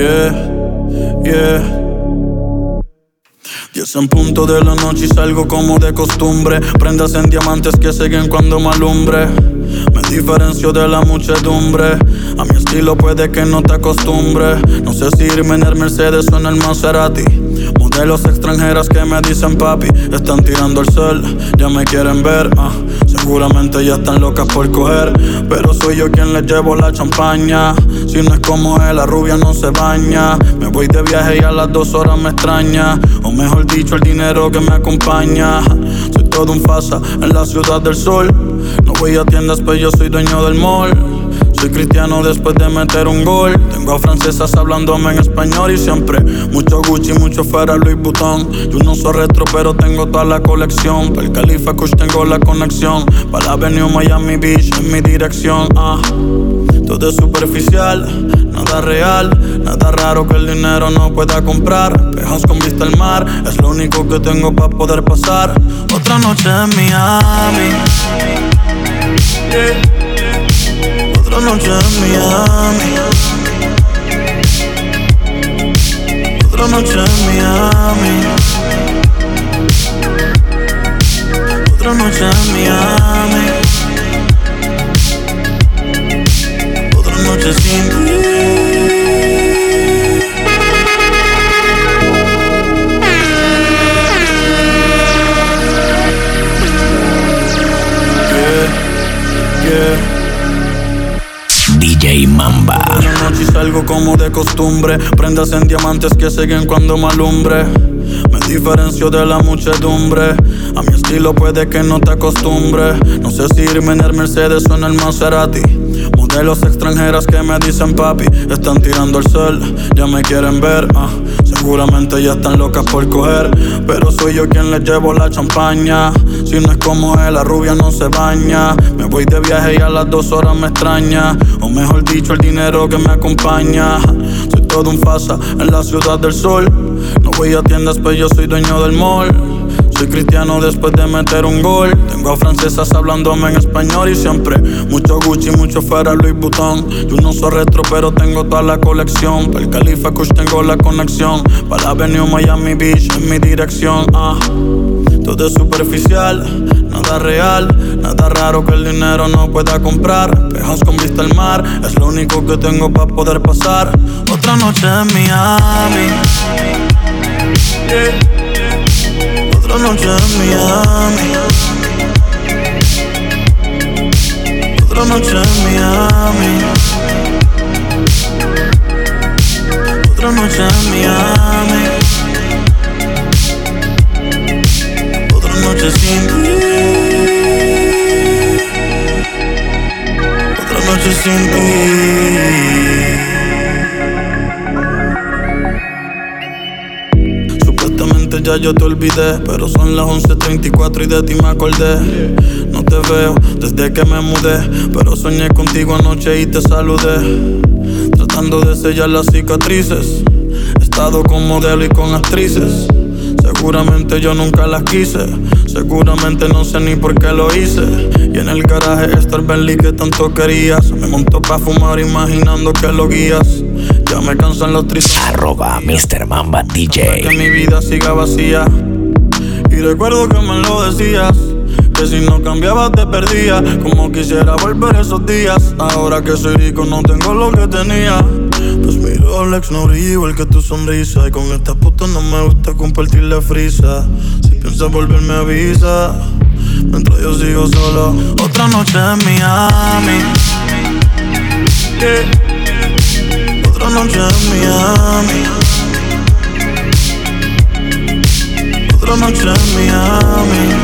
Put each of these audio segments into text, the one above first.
Yeah, yeah. Diez en punto de la noche y salgo como de costumbre. Prendas en diamantes que siguen cuando me alumbre. Me diferencio de la muchedumbre. A mi estilo puede que no te acostumbre. No sé si irme en el Mercedes o en el Maserati. Modelos extranjeras que me dicen papi, están tirando el sol, ya me quieren ver. Ah, seguramente ya están locas por coger, pero soy yo quien les llevo la champaña. Si no es como él, la rubia no se baña. Me voy de viaje y a las dos horas me extraña, o mejor dicho, el dinero que me acompaña. Soy todo un fasa en la ciudad del sol. No voy a tiendas, pero yo soy dueño del mall. Soy cristiano después de meter un gol. Tengo a francesas hablándome en español y siempre mucho Gucci, mucho fuera Louis Vuitton. Yo no soy retro, pero tengo toda la colección. Para el Califa Kush tengo la conexión. Para la Avenue Miami Beach en mi dirección. Ah. Todo es superficial, nada real, nada raro que el dinero no pueda comprar. Pejas con vista al mar, es lo único que tengo para poder pasar. Otra noche en Miami. Otra noche en Miami. Otra noche en Miami. Otra noche en Miami. Otra noche sin ti. Mamba. La noche salgo como de costumbre. Prendas en diamantes que siguen cuando me alumbre. Me diferencio de la muchedumbre. A mi estilo puede que no te acostumbre. No sé si irme en el Mercedes o en el Maserati. Modelos extranjeras que me dicen papi, están tirando el sol, ya me quieren ver. ah. Seguramente ya están locas por coger, pero soy yo quien les llevo la champaña. Si no es como él, la rubia no se baña. Me voy de viaje y a las dos horas me extraña. O mejor dicho, el dinero que me acompaña. Soy todo un fasa en la ciudad del sol. No voy a tiendas, pero yo soy dueño del mall. Soy cristiano después de meter un gol. Tengo a francesas hablándome en español y siempre mucho Gucci, mucho fuera Louis Vuitton. Yo no soy retro, pero tengo toda la colección. Para el Califa Kush tengo la conexión. Para la Avenue Miami Beach en mi dirección. Ah. Todo es superficial, nada real, nada raro que el dinero no pueda comprar. Pejas con vista al mar, es lo único que tengo para poder pasar. Otra noche en Miami. Otra noche en Miami. Otra noche en Miami. Otra noche en Miami. Otra noche sin ti. Otra noche sin ti. Ya yo te olvidé, pero son las 11.34 y de ti me acordé. No te veo desde que me mudé, pero soñé contigo anoche y te saludé. Tratando de sellar las cicatrices, he estado con modelo y con actrices. Seguramente yo nunca las quise, seguramente no sé ni por qué lo hice. Y en el garaje está el Bentley que tanto querías. Me montó pa' fumar imaginando que lo guías. Ya me cansan los tristes. Arroba Mr. Mamba DJ. Que mi vida siga vacía. Y recuerdo que me lo decías. Que si no cambiabas te perdía. Como quisiera volver esos días. Ahora que soy rico no tengo lo que tenía. Pues mi Rolex no brilla igual que tu sonrisa. Y con esta puta no me gusta compartir la frisa. Si piensas volverme avisa. Mientras yo sigo solo. Otra noche en Miami. Yeah. Otra noche en Miami. Otra noche en Miami.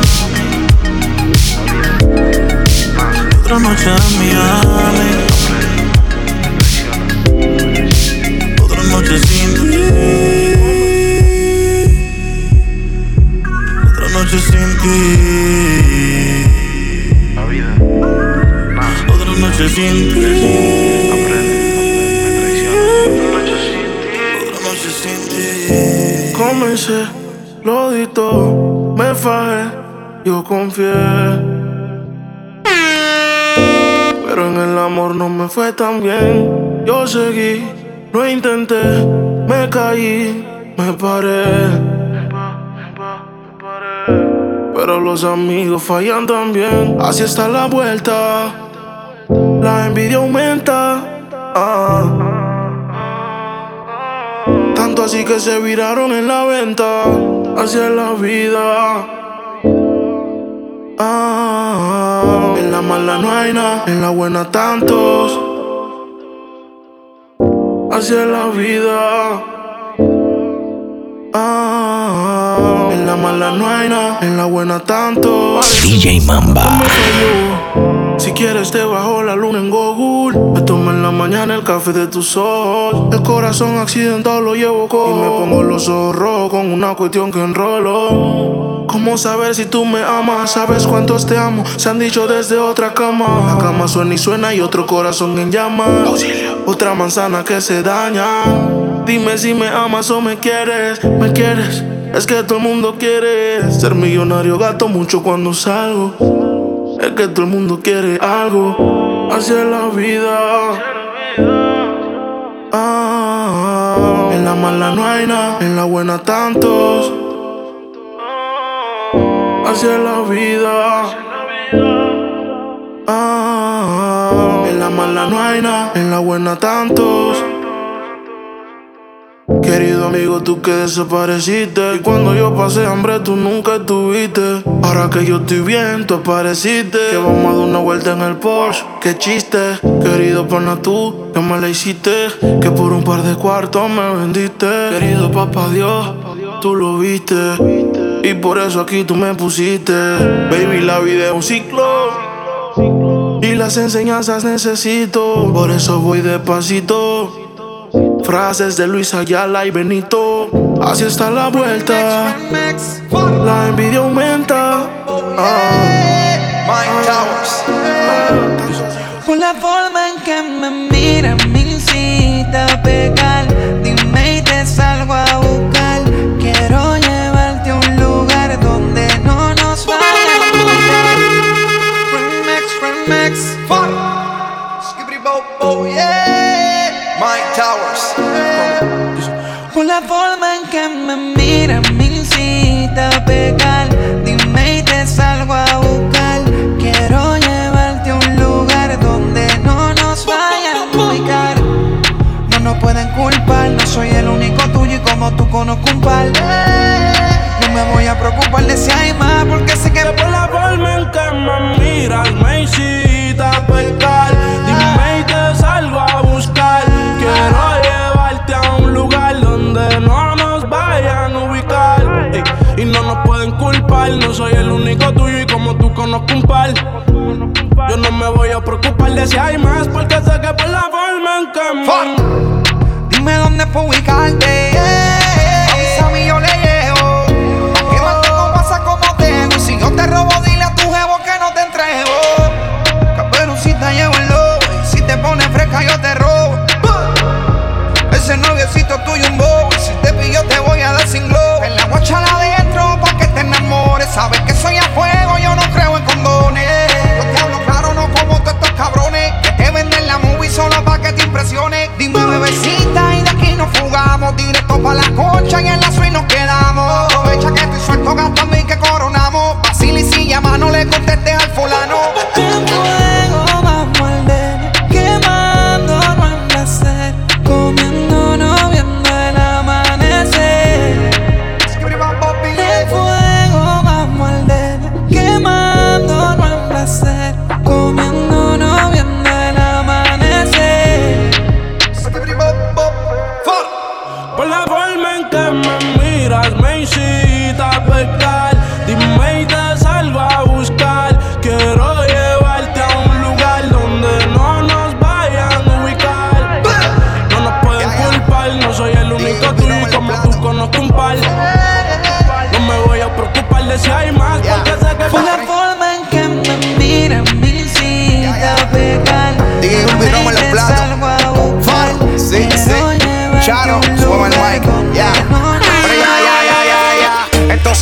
Otra noche en Miami. Otra noche sin ti. Otra noche sin ti. Otra noche sin ti. Otra noche sin ti. Comencé, lo di todo, me fajé, yo confié. Pero en el amor no me fue tan bien. Yo seguí, Lo intenté, me caí, me paré. Pero los amigos fallan también. Así está la vuelta. La envidia aumenta. Ah. Tanto así que se viraron en la venta. Es la vida. Ah. En la mala no hay nada, en la buena tantos. Es la vida. Ah, en la mala no hay nada, en la buena tanto. DJ Mamba. Si quieres te bajo la luna en Google. Me tomo en la mañana el café de tu sol. El corazón accidentado lo llevo con. Y me pongo los ojos rojos con una cuestión que enrolo. ¿Cómo saber si tú me amas? ¿Sabes cuántos te amo? Se han dicho desde otra cama. La cama suena y suena y otro corazón en llamas. Otra manzana que se daña. Dime si me amas o me quieres. ¿Me quieres? Es que todo el mundo quiere ser millonario. Gato mucho cuando salgo. Es que todo el mundo quiere algo. Es la vida. Ah, en la mala no hay nada, en la buena tantos. Es la vida. La mala no en la buena tantos. Querido amigo, tú que desapareciste. Y cuando yo pasé hambre, tú nunca estuviste. Ahora que yo estoy bien, tú apareciste. Que vamos a dar una vuelta en el Porsche. Qué chiste, querido pana, tú que me la hiciste. Que por un par de cuartos me vendiste. Querido papá Dios, tú lo viste. Y por eso aquí tú me pusiste. Baby, la vida es un ciclo. Y las enseñanzas necesito. Por eso voy despacito. Frases de Luis Ayala y Benito. Así está la vuelta. La envidia aumenta. Por la forma en que me mira me incita a pecar. Dime y te salgo a conozco un par. No me voy a preocupar de si hay más porque sé que Por la forma en que me miras me a pecar Dime y te salgo a buscar Quiero llevarte a un lugar donde no nos vayan a ubicar Ey, Y no nos pueden culpar No soy el único tuyo y como tú conozco un par Yo no me voy a preocupar de si hay más Porque sé que por la forma en que me Dime dónde puedo ubicarte. Te robo, dile a tu jevo que no te entrego. Caperucita llevo el lobo. Y si te pones fresca, yo te robo. Ese noviecito tuyo un bobo. Y si te pillo, te voy a dar sin globo. En la guacha la adentro pa' que te enamores. Sabes que soy a fuego, yo no creo en condones. Yo te hablo claro, no como todos estos cabrones. Que te venden la movie solo pa' que te impresione. Dime, bebecita, y de aquí nos fugamos. Directo pa' la concha y en la suite nos quedamos. Machado.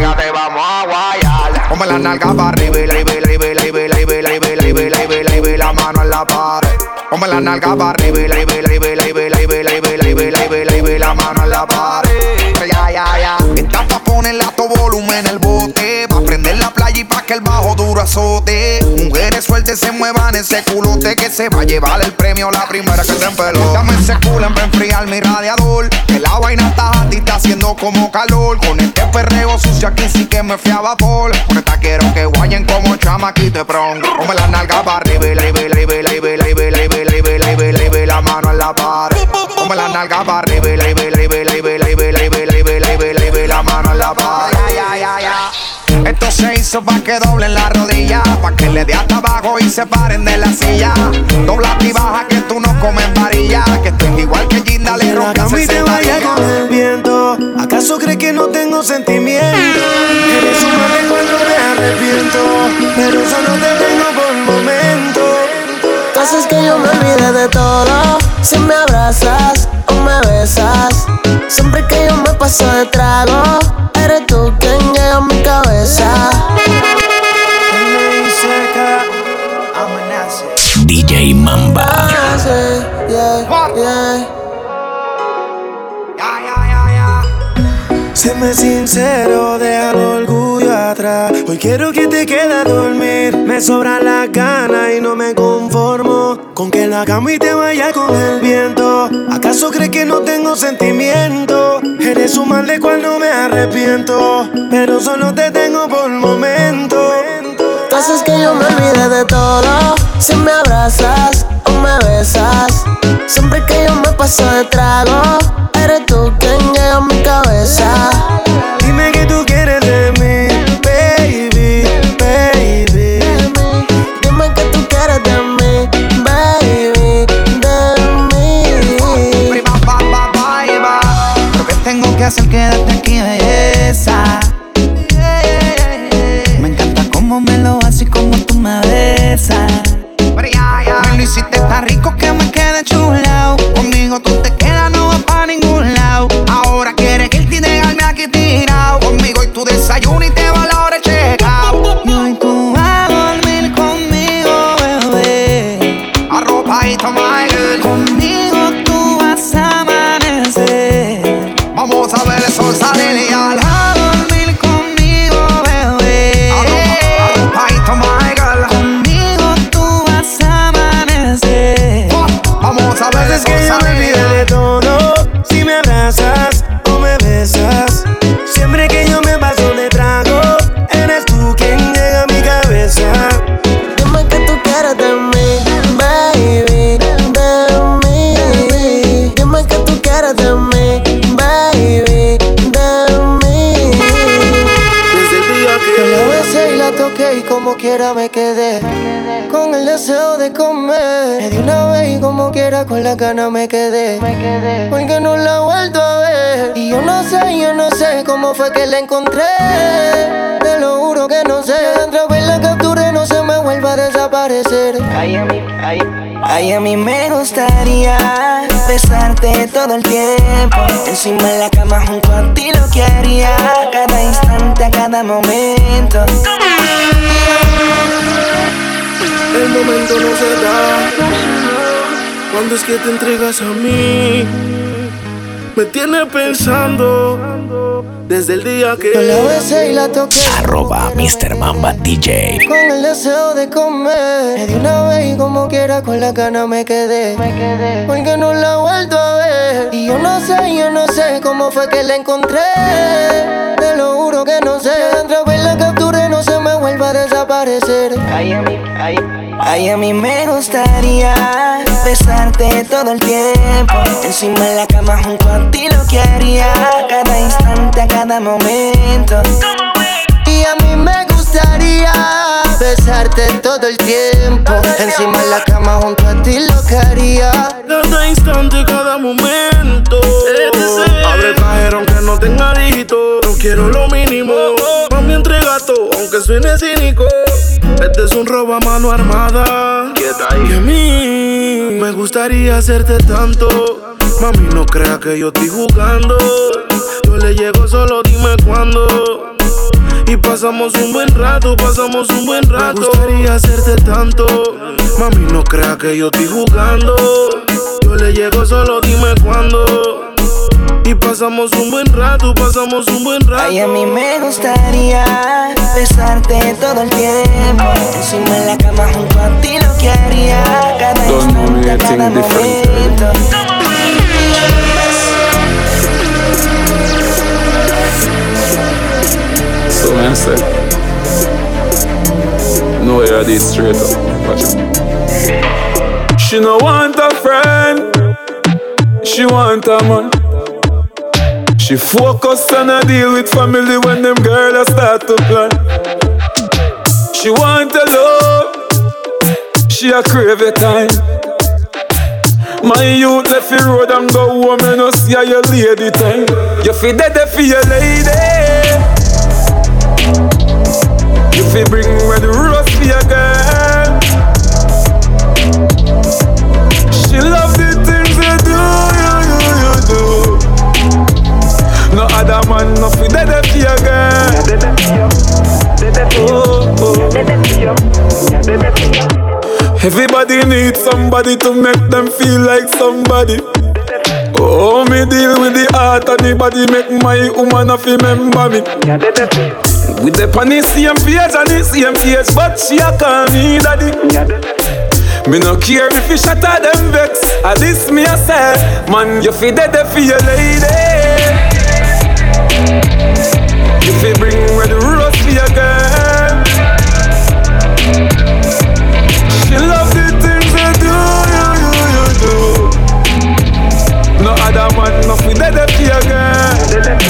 Pero fíjate, vamos a guayar. Ponme la nalga para arriba, y la la mano en la pared. Ponme la nalga para arriba, la la mano en la pared. Ya, ya, ya. Estás pa' ponerle a tu volumen el bote. Pa' prender y pa' que el bajo duro azote. Mujeres sueltas se muevan ese culote que se va a llevar el premio la primera que se empeló. Dame ese culo en enfriar mi radiador. Que la vaina está y está haciendo como calor. Con este perreo sucio aquí sí que me fui a vapor. Con esta quiero que guayen como chamaquito pronto. Ponme la nalga para arriba, la mano en la pared. Ponme la nalga para arriba, la mano en la pared. Se hizo pa' que doblen la rodilla, pa' que le dé hasta abajo y se paren de la silla. Dobla y baja que tú no comes varilla, que estoy igual que Ginda le rompe a te vaya con el viento. ¿Acaso crees que no tengo sentimiento? Eres un mal cuando me arrepiento, pero solo te tengo por momento. Haces que yo me olvide de todo si me abrazas o me besas. Siempre que yo me paso de trago, eres tú quien llega a mi cabeza. DJ Mamba. Séme sincero, deja el orgullo atrás. Hoy quiero que te quede a dormir. Me sobra la gana y no me conformo con que la cama y te vaya con el viento. ¿Acaso crees que no tengo sentimiento? Eres un mal de cual no me arrepiento, pero solo te tengo por momento. Haces que yo me olvide de todo si me abrazas me besas. Siempre que yo me paso de trago, eres tú quien llega a mi cabeza. Dime que tú quieres de mí, baby, baby. Dime que tú quieres de mí, baby, de mí. Lo que tengo que hacer, quédate aquí, belleza. Me encanta cómo me lo haces y cómo tú me besas. Lo hiciste tan rico que me quedé chulao. Conmigo tú te quiera me quedé Con el deseo de comer. Me di una vez y como quiera con la gana me quedé Porque no la he vuelto a ver. Y yo no sé, yo no sé cómo fue que la encontré. Te lo juro que no sé. Otra vez la capturé, no se me vuelva a desaparecer. Ay, a mí, ay, ay, a mí me gustaría besarte todo el tiempo. Encima de la cama junto a ti lo que haría. A cada instante, a cada momento. el momento no se da. Cuando es que te entregas a mí, me tiene pensando desde el día Yo la que besé y la toqué. Arroba Mr. Mamba DJ. Con el deseo de comer. Me di una vez y como quiera con la gana me quedé. Porque no la he vuelto a ver. Y yo no sé, yo no sé cómo fue que la encontré. Te lo juro que no sé. Otra vez la capturé, no se me vuelva a desaparecer Ay, a mí, ay, ay, a mí me gustaría besarte todo el tiempo. Encima de la cama junto a ti lo que haría. A cada instante, a cada momento. Y Y a mí me gustaría besarte todo el tiempo. Encima de la cama junto a ti lo que haría. Cada instante, cada momento. Abre el cajero aunque no tenga dígito. No quiero lo mínimo. Mami, entrega todo, aunque suene cínico. Este es un robo a mano armada. Y a mí me gustaría hacerte tanto. Mami, no crea que yo estoy jugando. Yo le llego solo, dime cuándo. Y pasamos un buen rato, pasamos un buen rato. Me gustaría hacerte tanto. Mami, no crea que yo estoy jugando. Yo le llego solo, dime cuándo. Y pasamos un buen rato, pasamos un buen rato. Ay, a mí me gustaría besarte todo el tiempo. Encima en la cama junto a ti lo que haría. Cada instante, cada momento. So man say, no you're straight up. She no want a friend, she want a man. She focus on a deal with family when them girls start to plan. She want a love, she a crave a time. My youth left the road and go home and no see how your lady time. You feel dead for your lady. Feel bring red rose for your girl. She love the things you do, you, you, you do. No other man, no feel dead for your girl. Oh, oh. Everybody needs somebody to make them feel like somebody. Oh, me deal with the heart and the body make my woman have remember me. We the on the same page and the same page, but she a call me daddy. Me no care if you shatter them vex. At this me a say, man, you fi dead for your lady. You fi bring red rose for your girl. She love the things you do, you, you, you do. No other man, no fi dead for your girl.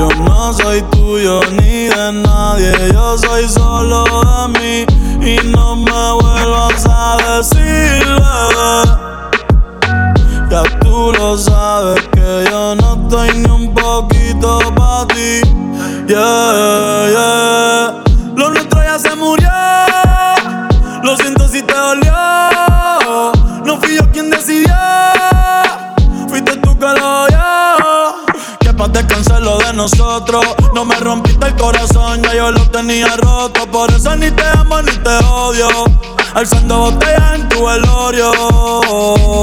Yo no soy tuyo ni de nadie, yo soy solo de mí. Y no me vuelvas a decir. Ya tú lo sabes que yo no estoy ni un poquito para ti. Yeah, yeah. Que pa' descansar lo de nosotros. No me rompiste el corazón, ya yo lo tenía roto. Por eso ni te amo ni te odio. Alzando botellas en tu velorio.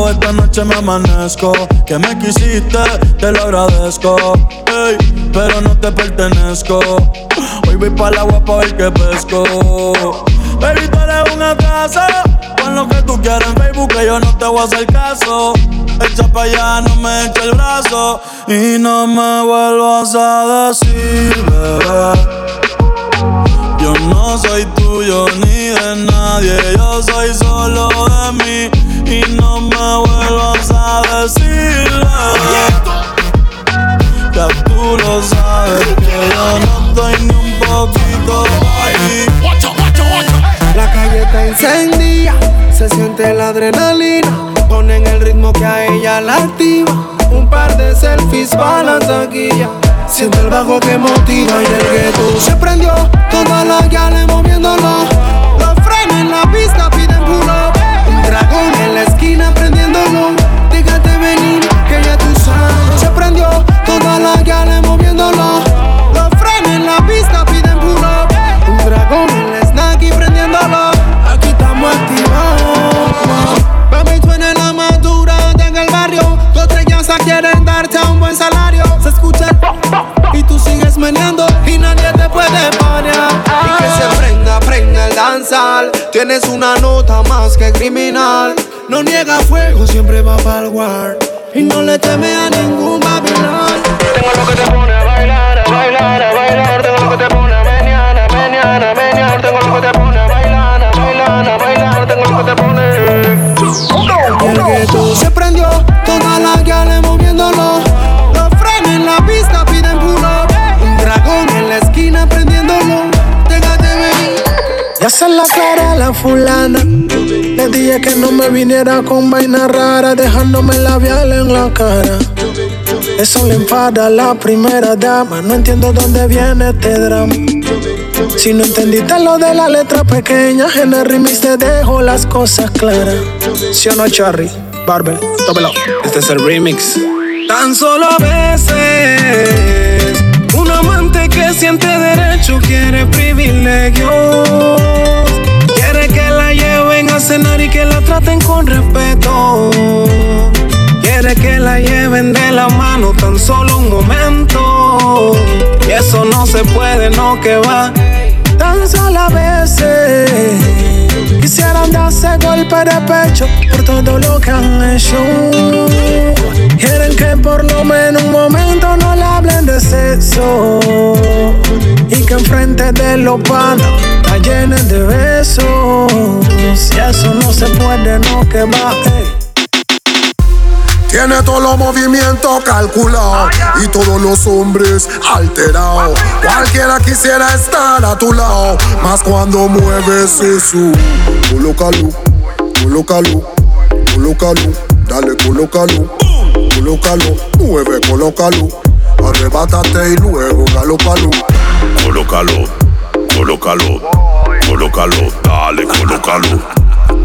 Esta noche me amanezco. Que me quisiste, te lo agradezco. Ey, pero no te pertenezco. Hoy voy para el agua pa' ver que pesco. Baby, tú eres un atraso. Pon lo que tú quieras en Facebook, que yo no te voy a hacer caso. Echa pa' allá, no me echa el brazo. Y no me vuelvas a decir, bebé. Yo no soy tuyo ni de nadie, yo soy solo de mí. Y no me vuelvas a decir, bebé. Ya tú lo sabes que yo no estoy ni un poquito. La calle está encendida, se siente la adrenalina. Ponen el ritmo que a ella la activa. Un par de selfies para la taquilla. Siente el bajo que motiva y el gueto se prendió. Todas las gales moviéndolo. Los frenos en la pista piden pull up. Un dragón en la esquina prendiéndolo. Déjate venir, que ya tú sabes. Se prendió. Todas las gales moviéndolo. meneando y nadie te puede parar. Y que se prenda, prenda el danzar. Tienes una nota más que criminal. No niega fuego, siempre va para el war. Y no le teme a ningún Babilón. Tengo lo que te pone a bailar, a bailar, a bailar. Tengo lo que te pone a menear, a menear, a menear. Tengo lo que te pone a bailar, a bailar, a bailar. Tengo lo que te pone. El que tú se prendió, toda la que le Se la cara a la fulana. Le dije que no me viniera con vaina rara, dejándome labial en la cara. Eso le enfada a la primera dama. No entiendo dónde viene este drama. Si no entendiste lo de la letra pequeña, en el remix te dejo las cosas claras. ¿Sí o no, Charry? Barber, tómelo. Este es el remix. Tan solo veces, siente derecho quiere privilegios. Quiere que la lleven a cenar y que la traten con respeto. Quiere que la lleven de la mano tan solo un momento. Y eso no se puede, no que va. Tan solo a veces quisieran darse golpe de pecho por todo lo que han hecho. Quieren que por lo menos un momento no le hablen de sexo. Y que enfrente de los panos la llenen de besos. Si eso no se puede, no que va. Tiene todos los movimientos calculados y todos los hombres alterados. Cualquiera quisiera estar a tu lado, más cuando mueves eso. Colócalo, colócalo, colócalo, dale, colócalo, colócalo, mueve, colócalo, arrebátate y luego galopalo. Colócalo, colócalo, colócalo, dale, colócalo,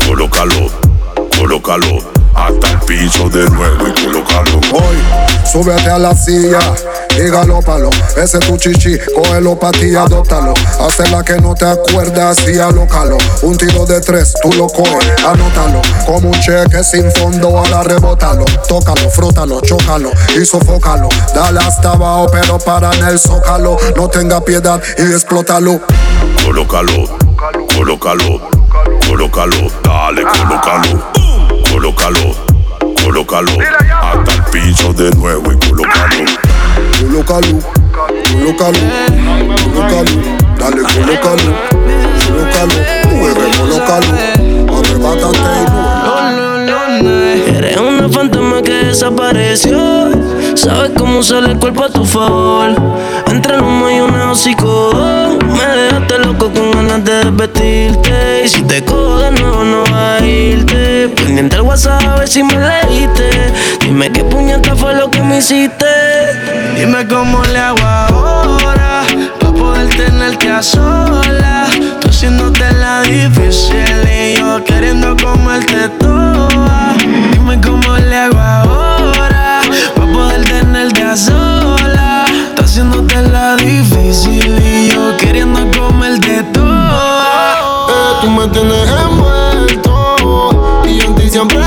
colócalo, colócalo, hasta el piso de nuevo y colócalo. Hoy, súbete a la silla y galópalo. Ese es tu chichi, cógelo pa' ti, adóptalo. Hazla que no te acuerdas y alócalo. Un tiro de tres, tú lo coges, anótalo. Como un cheque sin fondo, ahora rebótalo. Tócalo, frótalo, chócalo y sofócalo. Dale hasta abajo, pero para en el zócalo. No tenga piedad y explótalo. Colócalo, colócalo, colócalo, dale, colócalo, colócalo, colócalo, hasta el piso de nuevo y colócalo. Colócalo, colócalo, colócalo. Dale, colócalo, colócalo. Mueve, colócalo. Arrebátate y luego. Eres una fantasma que desapareció. Sabes cómo usar el cuerpo a tu favor. Entre el humo y una hocicón. Me dejaste loco con ganas de vestirte. Y si te cojo de nuevo, no va a irte. Pendiente el WhatsApp a ver si me leíste. Dime qué puñeta fue lo que me hiciste. Dime cómo le hago ahora Pa' poder tenerte a sola Tú haciéndote la difícil Y yo queriendo comerte toda Dime cómo le hago ahora a sola Tú haciéndote la difícil Y yo queriendo comerte toda Eh, tú me tienes envuelto y yo en ti siempre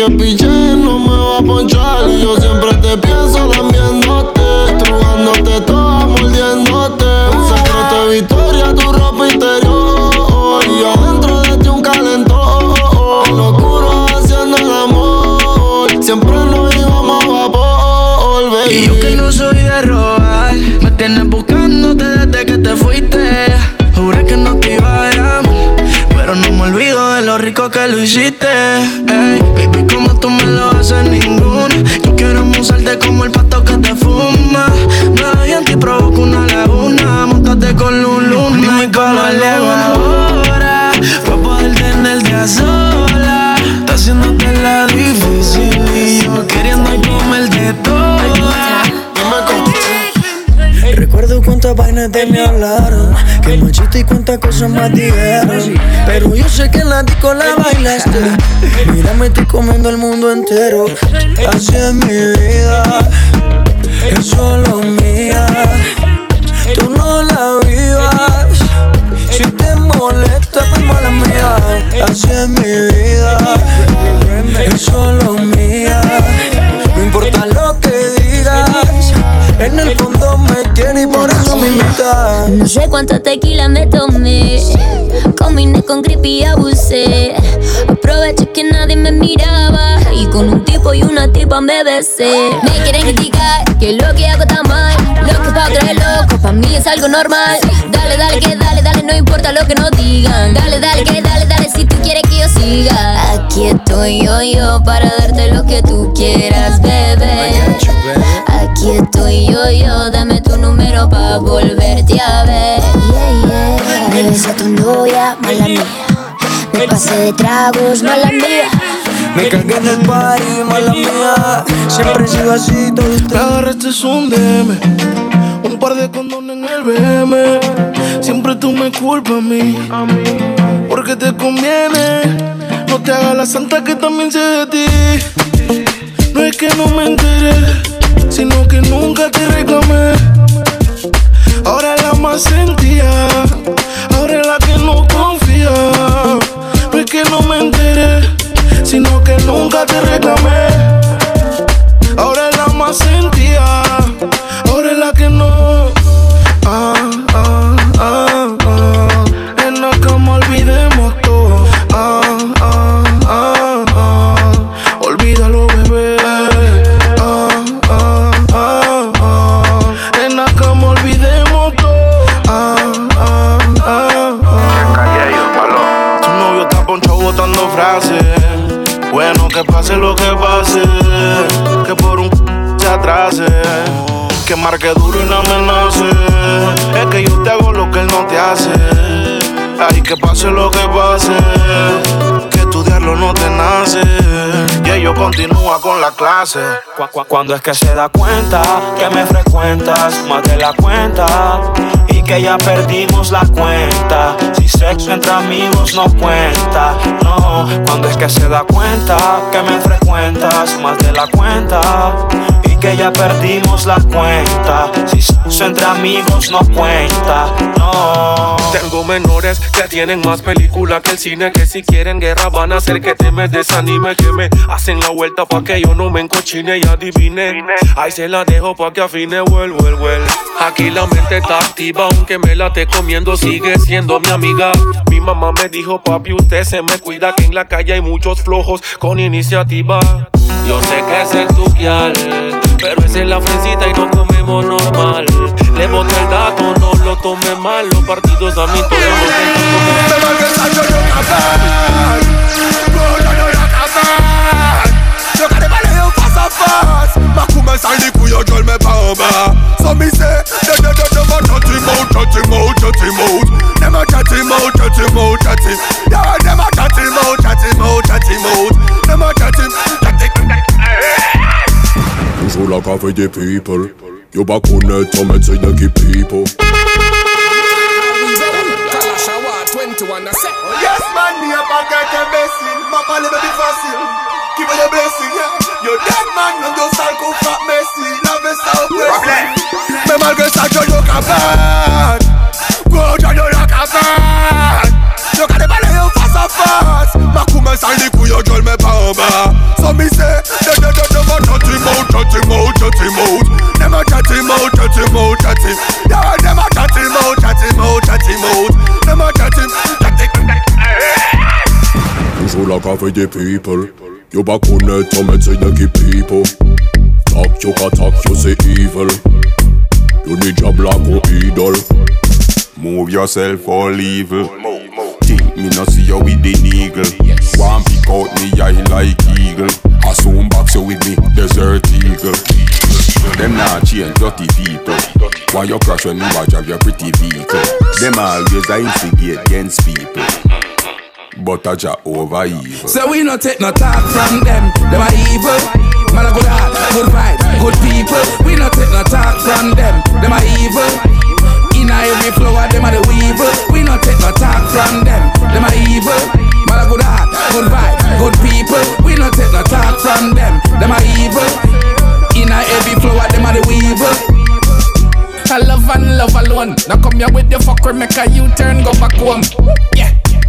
que piche no me va a ponchar. Y yo siempre te pienso lambiéndote, estrujándote toda, mordiéndote. Un secreto de victoria, tu ropa interior. Y adentro de ti un calentón. En lo oscuro haciendo el amor. Siempre nos íbamos a vapor, baby. Y yo que no soy lo hiciste Ey, Baby, como tú me lo haces ninguna. Yo quiero musarte como el pato que te de me hablaron Que machista y cuántas cosas más dijeron. Pero yo sé que en la disco la bailaste. Mírame, estoy comiendo el mundo entero. Así es mi vida Es solo mía. Tú no la vivas. Si te molesta, pues mala mía. Así es mi vida, es solo mía. No importa lo que digas, en el fondo me quiere y por eso me invita. No sé cuánta tequila me tomé, combiné con creepy y abusé. Aproveché que nadie me miraba y con un tipo y una tipa me besé. Me quieren criticar que lo que hago está mal, lo que pa' otro es loco, pa' mí es algo normal. Dale, dale, que dale, dale, no importa lo que nos digan. Dale, dale, que dale, dale, si tú quieres que yo siga. Aquí estoy yo, yo, para darte lo que tú quieras, bebé. Aquí estoy yo, yo, dame tu número pa' volverte a ver. Yeah, yeah. Me besé a tu novia, mala mía. Me pasé de tragos, mala mía. Me cagué en el party, mala mía. Siempre he sido así, todo Me agarraste es un DM, un par de condones en el BM. Siempre tú me culpas a mí, porque te conviene. No te hagas la santa que también sé de ti. No es que no me enteré, sino que nunca te reclamé. Ahora la más sentía, ahora la que no confía. No es que no me enteré, sino que nunca te reclamé. Ahora la más sentía, Que duro y no amenace. Es que yo te hago lo que él no te hace. Ay, que pase lo que pase. Que estudiarlo no te nace. Y ello continúa con la clase. Cu- cu- Cuando es que se da cuenta que me frecuentas más de la cuenta y que ya perdimos la cuenta. Si sexo entre amigos no cuenta, no. Cuando es que se da cuenta que me frecuentas más de la cuenta que ya perdimos la cuenta. Si sexo entre amigos no cuenta, no. Tengo menores que tienen más película que el cine Que si quieren guerra van a hacer que te me desanime Que me hacen la vuelta pa' que yo no me encochine y adivine. Ahí se la dejo pa' que afine, well, well, well Aquí la mente está activa aunque me la esté comiendo Sigue siendo mi amiga. Mi mamá me dijo papi usted se me cuida Que en la calle hay muchos flojos con iniciativa Yo sé que es el tuquial Pero esa es la fresita y no comemos normal. Le boté el dato, no lo tome mal. Los partidos a mí todos Yo for the people. You back on it, to me say you keep people. Yes, man, me a pocket a blessing. My pal be facile. Give me the blessing, yeah. Your dead man, no go sal go fat messy. La besta oppressing. Me mal que sa yo yo capaz. Go yo yo la capaz. Yo que te vale yo fast fast. Ma commence à les couilles, je le mets pas en bas So me say, de de de de ma chat him out, chat him out, chat him out. Dem a chat him out, chat him out, chat him. Yeah, dem a chat him out, chat him out, chat him out. Dem a chat him, chat him. Toujours là qu'avec des people. Yo pas connaître ton médecin de qui people. Talk yo ka talk yo say evil. You need job like a idol Move yourself or leave it. Think me no see you with the eagle. One pick out me eye like eagle. I soon box you with me desert eagle. Them not change dirty people. Why you crash when you watch of your pretty vehicle? Them always a instigate against people. But I ja over evil. So we not take no talk from them. Them are evil. Man a good heart, good vibe, good people. We not take no talk from them. Them are evil. Inna every flower, ah, them are the weevil. We not take no talk from them. Them are evil. Man a good heart, good vibe, good people. We not take no talk from them. Them are evil. Inna every flower, ah, them are the weevil. a love and love alone. Now come here with your fucker, make a U-turn, go back home. Yeah.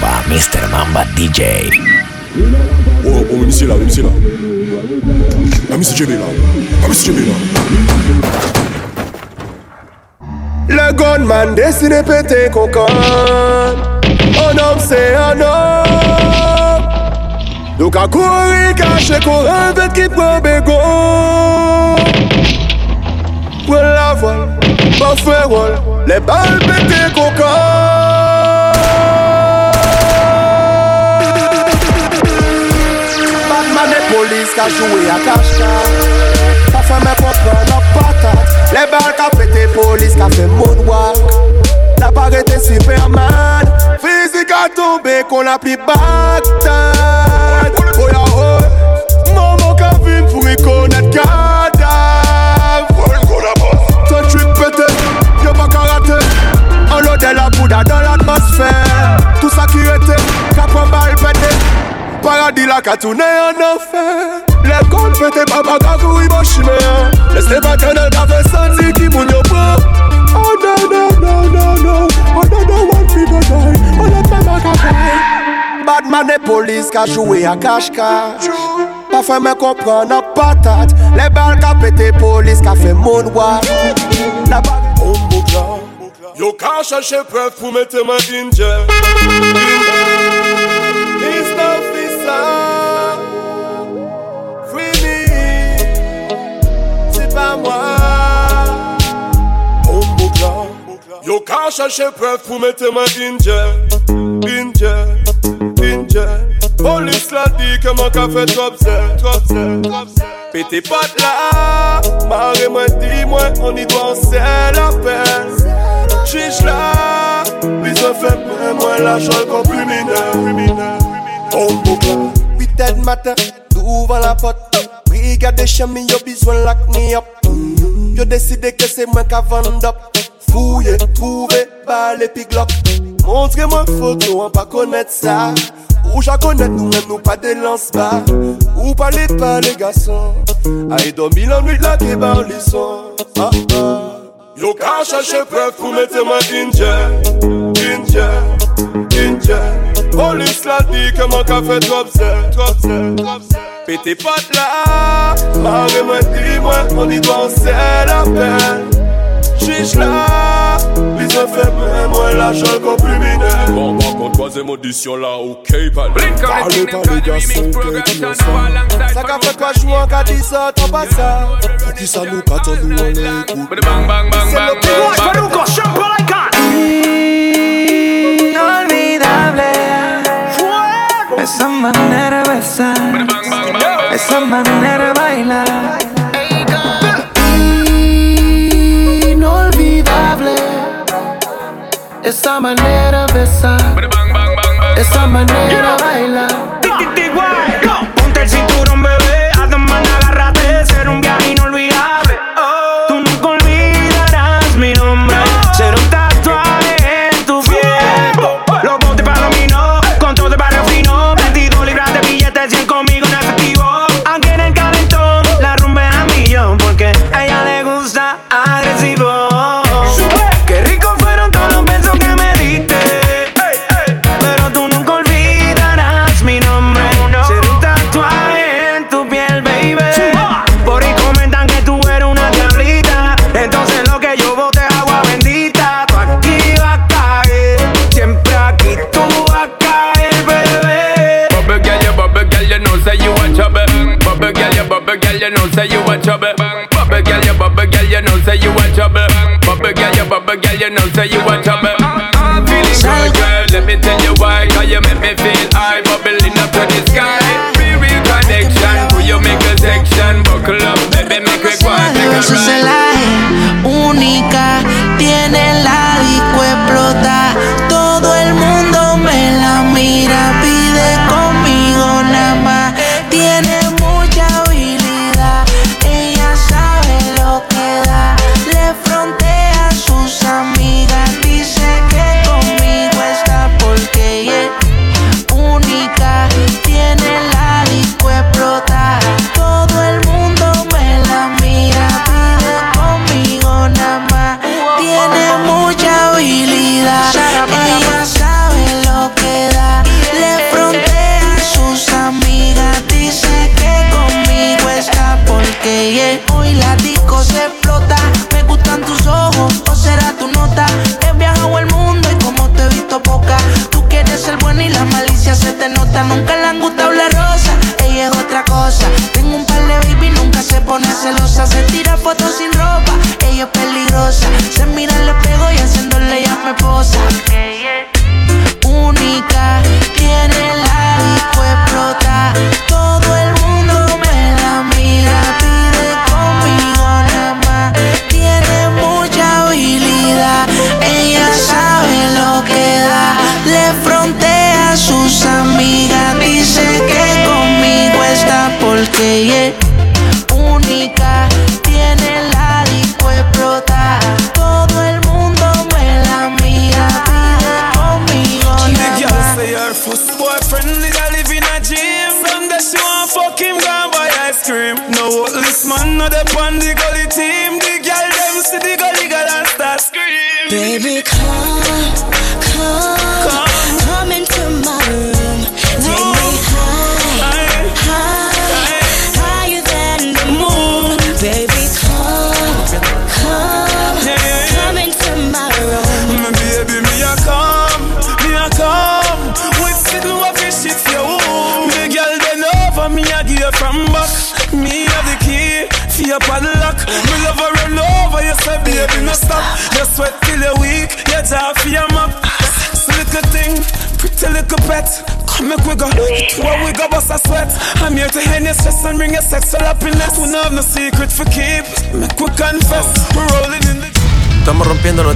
Arroba Mr. Mamba DJ. Oh, oh, mais c'est là, c'est là. Ah, mais c'est JB là. Ah, mais c'est JB là. Le gunman destiné péter coca Un homme c'est un homme Donc à courir caché courir vite qui prend bégon Pour la voile, pas faire rôle Les balles pétées coca ka jwe a pou pran patat Le bal ka polis ka moonwalk. Ta parete Superman Fizik a tombe kon ap li baktat Oya ho ka vin pou kadav Ton trik pète Yo pa karate An lode la bouda dan l'atmosfèr Tout sa ki rete Ka pran body like a tournée en enfer. L'école fait tes papas kakou ibo chime Leste maternel pa fe sanzi ki moun yo pre Oh no no no no no Oh no no one people die Oh no mama ka cry Batman e police ka joue a cache-cache. Pa fe men kompren an patate. Le bal ka pete polis ka fe moun wak La bag on bouk la Yo ka chache pref pou mette men inje Inje pas moi. Yo ka chercher preuve pour mettre ma Danger Danger Police la dit que mon café trop zè Trop zè Pété pas là. Marre moi dis-moi on y doit en serre la peine. Chiche là. Besoin fait mais moi l'argent comme criminel On boucle 8 heures matin, d'ouvre la porte Brigade chemin, yo besoin lock me up. Yo décidé que c'est moi qui vend up. Fouille, trouver, balle et. Montrez-moi photo, on pas connaître ça. Ou j'en nous même nous pas des lance bas Ou parlez pas les garçons? Ah, Aïe, dormi l'ennui de la débarlison. Ah, ah. Yo, cache à chez vous mettez ma ginger. Ginger, ginger. Police la dit que mon café trop zè Trop Pété pas là Marre moi dis-moi on y doit en serre la peine. Chiche là même moi l'argent comme criminel Bon, par contre, troisième audition là, ok. Parlez pas les qu'on Ça qu'a fait toi jouer en cas ça, t'en pas ça Pour qui ça nous pas nous on l'écoute C'est le petit Inolvidable Esa manera de besar. Esa manera de bailar. Inolvidable. Esa manera de besar. Esa manera de bailar say you a trouble. Bubble girl, you bubble girl, you know say you a trouble. Bubble girl, you bubble girl, you know say you a trouble. I'm good, girl. Let me tell you why. Cause you make me feel high, bubbling up to the sky. Real connection, who you make a section. Buckle up, baby, make it quiet, make it right.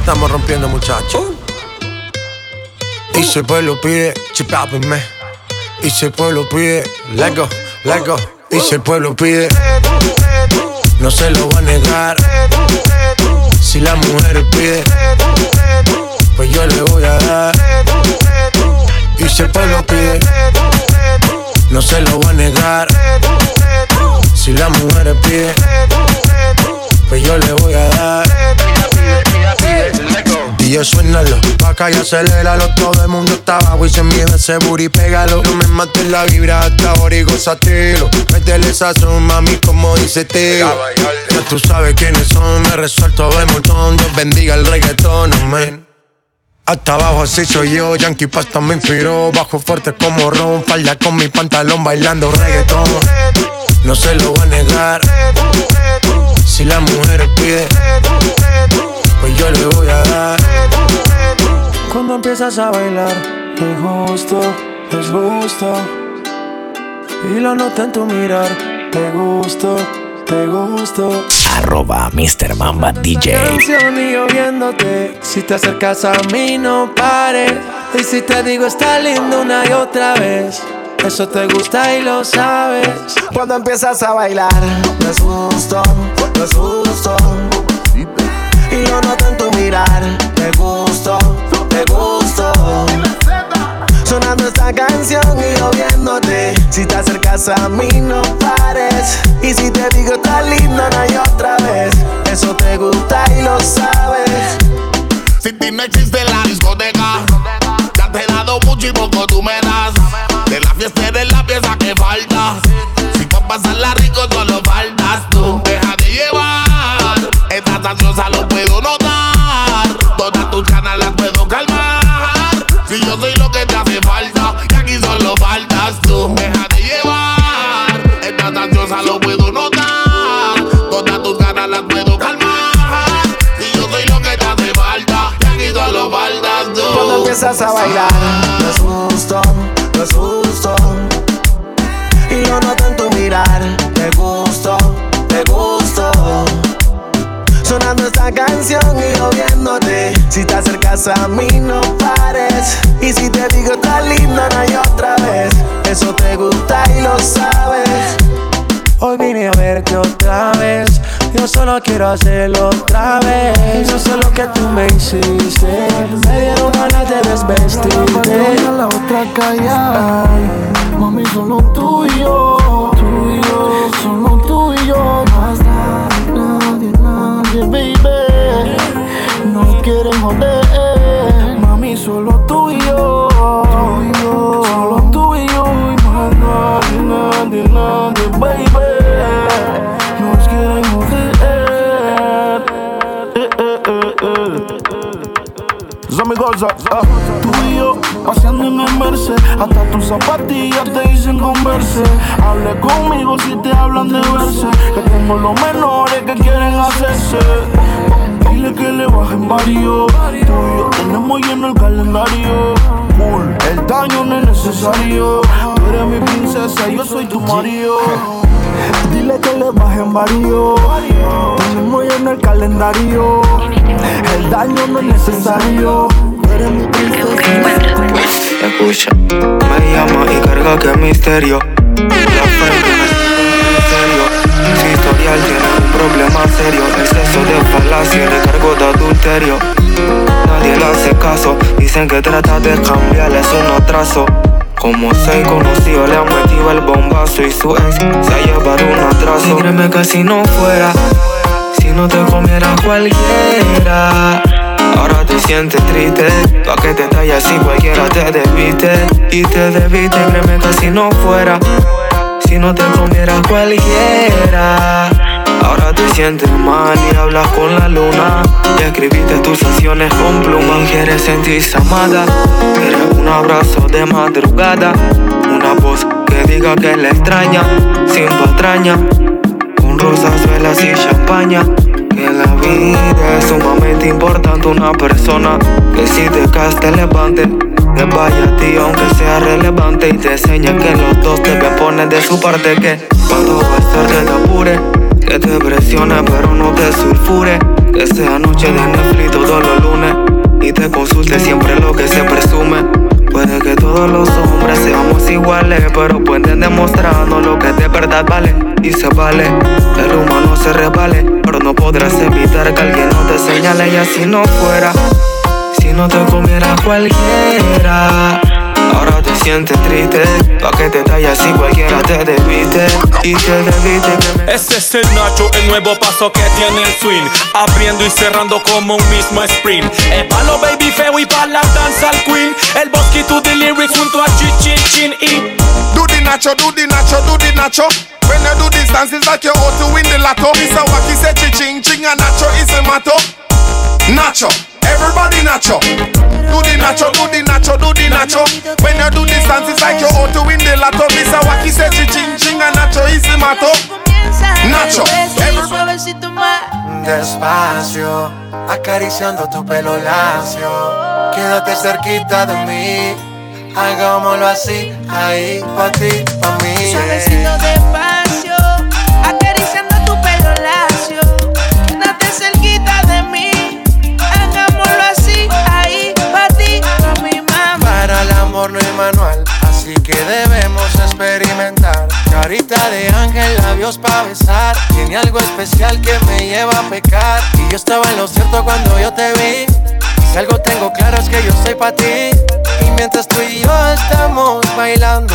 Estamos rompiendo, muchachos. Y si el pueblo pide, chipápenme. Y si el pueblo pide, let go, let go. Y si el pueblo pide, no se lo va a negar. Si la mujer pide, pues yo le voy a dar. Y si el pueblo pide, no se lo va a negar. Si la mujer pide, pues yo le voy a dar. Yo suénalo, pa' acá y aceléralo Todo el mundo está abajo y se mide ese booty, pégalo. No me mates la vibra hasta ahora y gozatelo Métele esa son, mami, como dice tío Ya tú sabes quiénes son, me resuelto de montón. Dios bendiga el reggaetón, amén. Hasta abajo así soy yo, Yankee Pasta me inspiró Bajo fuerte como ron, falda con mi pantalón bailando reggaetón. No se lo voy a negar. Si la mujer pide yo le voy a dar Cuando empiezas a bailar, te gusto, es gusto. Y lo noto en tu mirar, te gusto, te gusto. Arroba Mr. Mamba DJ. Viéndote, si te acercas a mí no pares. Y si te digo está lindo una y otra vez, eso te gusta y lo sabes. Cuando empiezas a bailar, asusto, me asusto. Y lo noto en tu mirar, te gusto, te gusto. Sonando esta canción y yo viéndote. Si te acercas a mí, no pares. Y si te digo está lindo una y otra vez, eso te gusta y lo sabes. Sin ti no existe la discoteca. Ya te he dado mucho y poco tú me das. De la fiesta eres la pieza que falta. Si pa' pasarla rico solo faltas tú. Deja de llevar. Estás ansiosa, lo puedo empiezas a bailar, me asusto, me asusto. Y lo noto en tu mirar, te gusto, te gusto. Sonando esta canción y yo viéndote. Si te acercas a mí, no pares. Y si te digo está linda una y otra vez, eso te gusta y lo sabes. Hoy vine a verte otra vez. Yo solo quiero hacerlo otra vez. Yo sé lo que tú me hiciste. Me dieron ganas de desvestirte. la otra callar. Mami, solo tú y yo. Tú y yo. Solo tú y yo. Más nadie, nadie, baby. No quieren joder. Mami, solo tú y yo. Tú y yo. Solo tú y yo. Y más nadie, nadie, nadie, baby. Zombie Goza, ah. Tú y yo paseando en el Merce Hasta tus zapatillas te dicen converse. Hable conmigo si te hablan de verse. Que tengo los menores que quieren hacerse. Dile que le bajen varios. Tú y yo tenemos lleno el calendario. Cool, el daño no es necesario. Tú eres mi princesa yo soy tu marido Dile que le bajen varios. Tenemos lleno el calendario El daño no es necesario. Escucha, me llama y carga que misterio. La frente me historial tiene un problema serio. Exceso de falacia y recargo de adulterio. Nadie le hace caso. Dicen que trata de cambiarle es un atraso como se conocido le han metido el bombazo y su ex se ha llevado un atraso. Y créeme que si no fuera, si no te comiera cualquiera. Ahora te sientes triste, pa' que te tallas si cualquiera te debite Y te debite, créeme que si no fuera. Si no te comiera cualquiera Ahora te sientes mal y hablas con la luna. Y escribiste tus acciones con pluma. Quieres sentirse amada Quieres un abrazo de madrugada. Una voz que diga que la extraña Sin patraña y champaña. Que la vida es sumamente importante. Una persona que si te caes te levante. Que vaya a ti aunque sea relevante. Y te enseña que los dos deben poner de su parte. Que cuando estar te apure. Que te presione pero no te sulfure. Que sea noche de Netflix todos los lunes. Y te consulte siempre lo que se presume. Puede que todos los hombres seamos iguales Pero pueden demostrarnos lo que de verdad vale Y se vale, el humano se revale Pero no podrás evitar que alguien no te señale. Y así no fuera Si no te comiera cualquiera. Ahora te sientes triste, pa' que te tallas si cualquiera te debite y te debite. Ese es el Nacho, el nuevo paso que tiene el swing, abriendo y cerrando como un mismo sprint. El palo baby feo y pa' la danza al queen, el bosque to the lyrics junto a Chichin Chin y Nacho, do the Nacho, do the Nacho. When you do these dances like you're out to win the lotto. It's a wacky say ching ching and Nacho is a motto. Nacho, everybody Nacho. Do the Nacho, do the Nacho, do the Nacho. When you do these dances like you're out to win the lotto. It's a wacky say ching ching and Nacho is a motto. Nacho. Despacio, acariciando tu pelo lacio. Quédate cerquita de mí. Hagámoslo así, ahí, pa' ti, pa' mí. Suavecito despacio, acariciando tu pelo lacio. Quédate cerquita de mí. Hagámoslo así, ahí, pa' ti, pa' mi mamá. Para el amor no hay manual, así que debemos experimentar. Carita de ángel, labios pa' besar. Tiene algo especial que me lleva a pecar. Y yo estaba en lo cierto cuando yo te vi. Si algo tengo claro es que yo soy pa' ti. Y mientras tú y yo estamos bailando,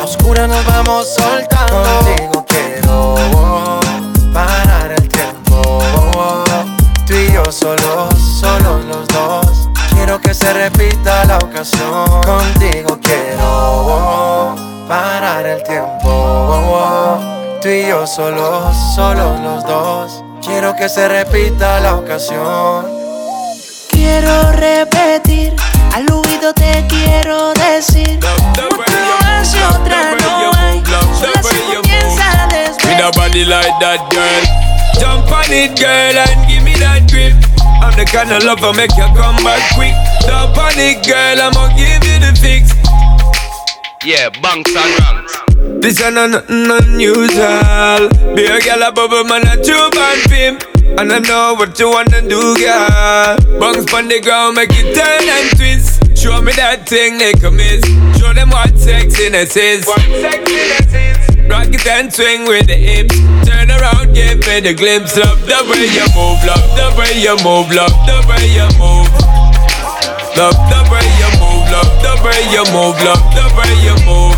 a oscura nos vamos soltando. Contigo quiero parar el tiempo. Tú y yo solos, solos los dos. Quiero que se repita la ocasión. Contigo quiero parar el tiempo. Tú y yo solos, solos los dos. Quiero que se repita la ocasión. Quiero repetir, al oído te quiero decir. Una hacia otra no hay. Sola si comienza a With a body like that, girl. Jump on it, girl, and give me that grip. I'm the kind of lover make you come back quick. Jump on it, girl, I'ma give you the fix. Yeah, banks and ranks. This ain't not nothing unusual. Be a girl a bubble man a two band pimp. And I know what you wanna do, girl. Bungs on the ground, make it turn and twist. Show me that thing they can miss. Show them what sexiness is. What sexiness is. Rock it and swing with the hips. Turn around, give me the glimpse. Love the way you move, love the way you move, love the way you move. Love the way you move, love the way you move, love the way you move.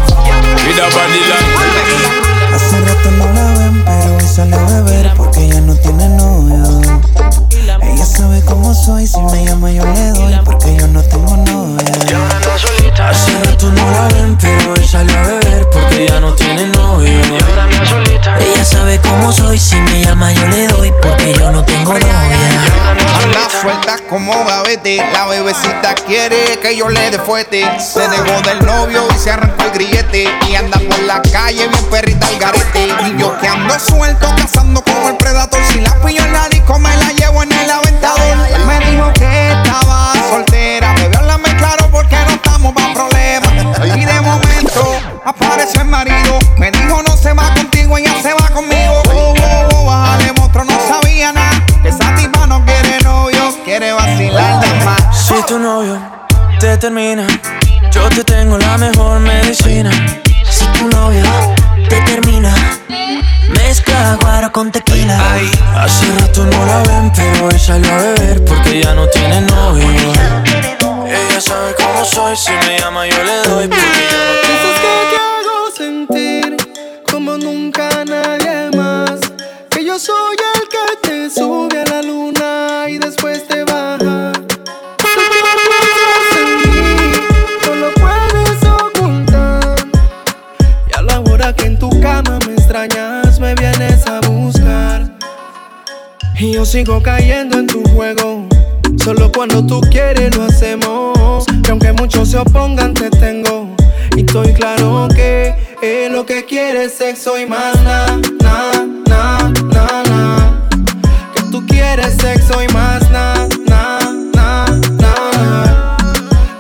With a body like Hace rato no la ven, pero hoy sale a beber porque ella no tiene novio. Ella sabe cómo soy, si me llama yo le doy porque yo no tengo novia. Hace rato no la ven, pero hoy salió a beber porque ella no tiene novio. Ella sabe cómo soy, si me llama yo le doy porque yo no tengo novia. Anda suelta como gavete, la bebecita quiere que yo le dé fuerte. Se dejó del novio y se arrancó el grillete. Y anda por la calle bien perrita al garete. Y yo que ando suelto, cazando como el predator. Si la pillo en la disco, me la llevo en el aventador. Me dijo que estaba soltera. Bebió la claro porque no estamos pa' problemas. Y de momento apareció el marido. Me dijo no se va contigo, ella se va conmigo. Oh, oh, oh, bájale, monstruo, no sabía nada. Que tipa no quiere novio, quiere vacilar de más. Si tu novio te termina, yo te tengo la mejor medicina. Si tu novio Mezcla con tequila. Ay, hace rato no la ven, pero hoy salió a beber porque ya no tiene novio. Ella sabe cómo soy, si me llama yo le doy porque yo no yo sigo cayendo en tu juego. Solo cuando tú quieres lo hacemos. Y aunque muchos se opongan, te tengo. Y estoy claro que es lo que quieres sexo y más na, na, na, na, na. Que tú quieres sexo y más na, na, na, na, na.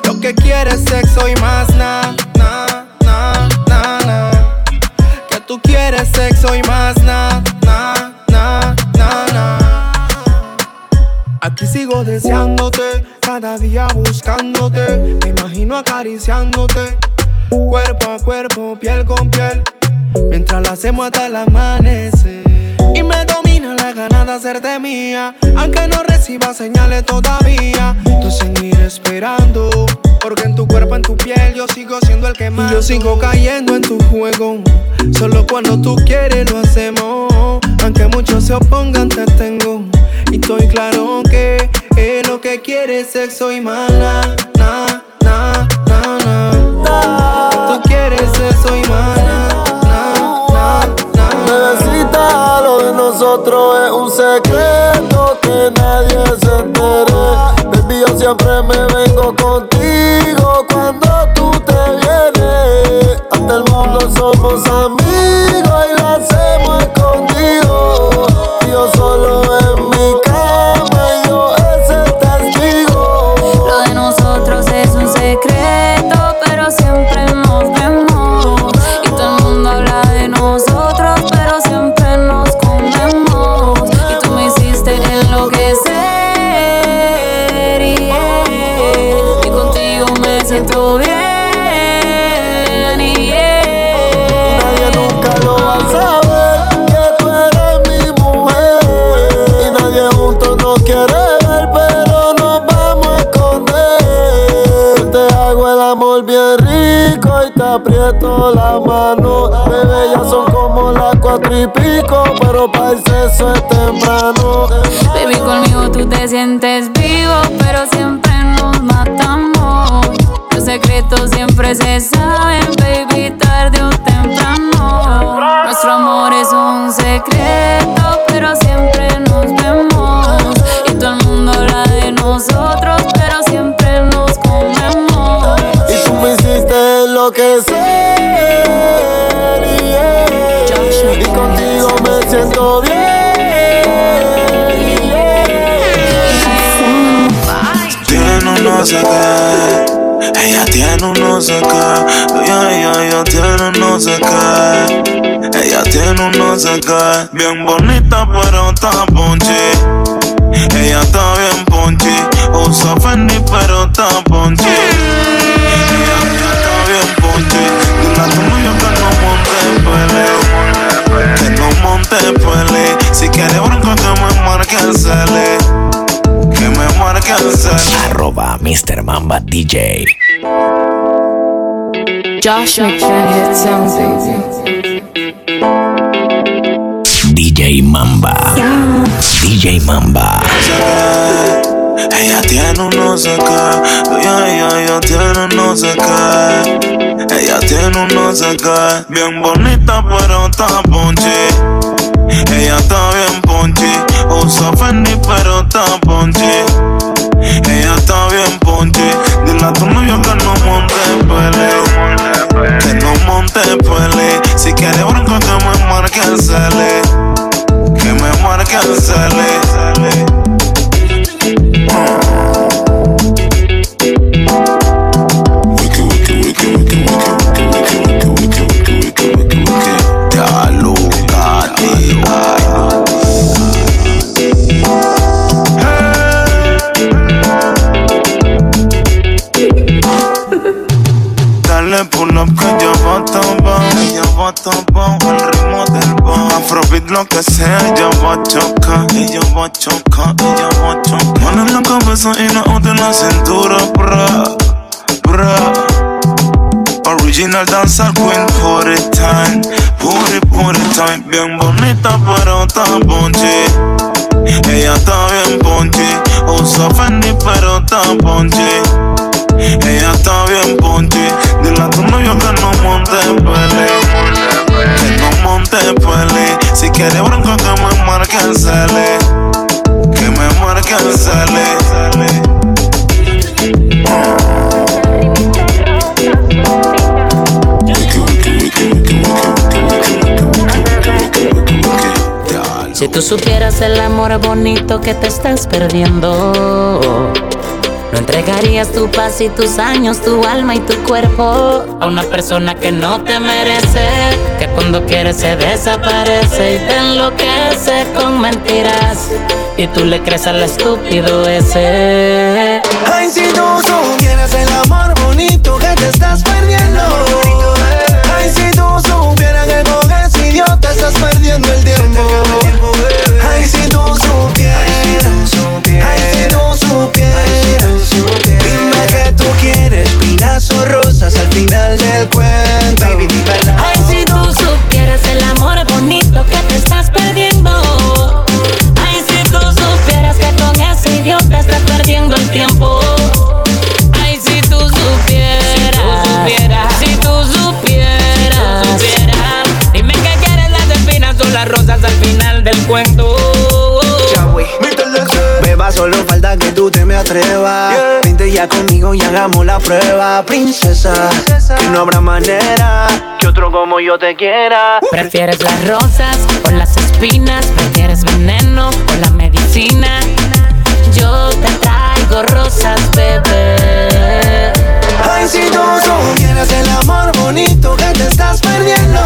Lo que quieres sexo y más na, na, na, na, na. Que tú quieres sexo y más Aquí sigo deseándote, cada día buscándote. Me imagino acariciándote, cuerpo a cuerpo, piel con piel. Mientras lo hacemos hasta el amanecer. Y me domina la gana de hacerte mía. Aunque no reciba señales todavía. Tú seguir esperando. Porque en tu cuerpo, en tu piel, yo sigo siendo el que más. Yo sigo cayendo en tu juego. Solo cuando tú quieres lo hacemos. Aunque muchos se opongan, te tengo. Estoy claro que es lo que quieres sexo y más na, na, na, na. Tú quieres sexo y más na, na, na. Bebecita, lo de nosotros es un secreto que nadie se entere. Baby, yo siempre me vengo contigo cuando tú te vienes. Ante el mundo somos amigos y lo hacemos escondido. Yo solo siento bien. yeah. Nadie nunca lo va a saber que tú eres mi mujer. Y nadie juntos nos quiere ver, pero nos vamos a esconder. Te hago el amor bien rico y te aprieto la mano. Bebé, ya son como las cuatro y pico, pero para el sexo es temprano. Baby, conmigo tú te sientes vivo, pero siempre nos matamos. Secretos siempre se saben, baby, tarde o temprano. Nuestro amor es un secreto, pero siempre nos vemos. Y todo el mundo habla de nosotros, pero siempre nos comemos. Y tú me hiciste enloquecer. yeah. Y contigo me siento bien. Tiene un no sé qué. Ella tiene un no sé qué. Ella, ella, ella tiene un no sé qué. Ella tiene un no sé qué. Bien bonita, pero está ponche. Ella está bien ponche. Usa Fendi, pero está ponche. Ella, está bien ponche. Dile a tu que no monte pele. No monte pele. Si quiere bronco, que me marque el cele. Que me marque el cele. Arroba Mr. Mamba DJ. Josh McCann hit sound, baby. DJ Mamba. DJ Mamba. Ella tiene un no sé qué. Ella, ella, ella tiene un no sé qué. Ella tiene un no sé qué. Bien bonita, pero está ponche. Ella está bien ponche. Usa Fendi, pero está ponche. Ella está bien ponche. Dile a tu novio que no monte pele. Que no monte pele. Si quiere bronco, que me marque el cele. Que me marque el cele. Ella va a chocar, ella va a chocar, ella va a chocar. Mano en la cabeza y la otra en la cintura, bra, bra. Original dancer queen, put it time, put it, put it time. Bien bonita, pero está ponche. Ella está bien ponche. Usa Fendi, pero está ponche. Ella está bien ponche. Dile a tu novio que no monte pele. Si quiere bronco que me marque el cele. Que me marque el cele. Si tú supieras el amor bonito que te estás perdiendo, no entregarías tu paz y tus años, tu alma y tu cuerpo a una persona que no te merece, que cuando quiere se desaparece y te enloquece con mentiras y tú le crees al estúpido ese. Ay, si tú supieras el amor bonito que te estás perdiendo. Ay, si tú supieras que con ese idiota estás perdiendo el tiempo. Y hagamos la prueba, princesa. Que no habrá manera que otro como yo te quiera. ¿Prefieres las rosas o las espinas? ¿Prefieres veneno o la medicina? Yo te traigo rosas, bebé. Ay, si tú supieras el amor bonito que te estás perdiendo.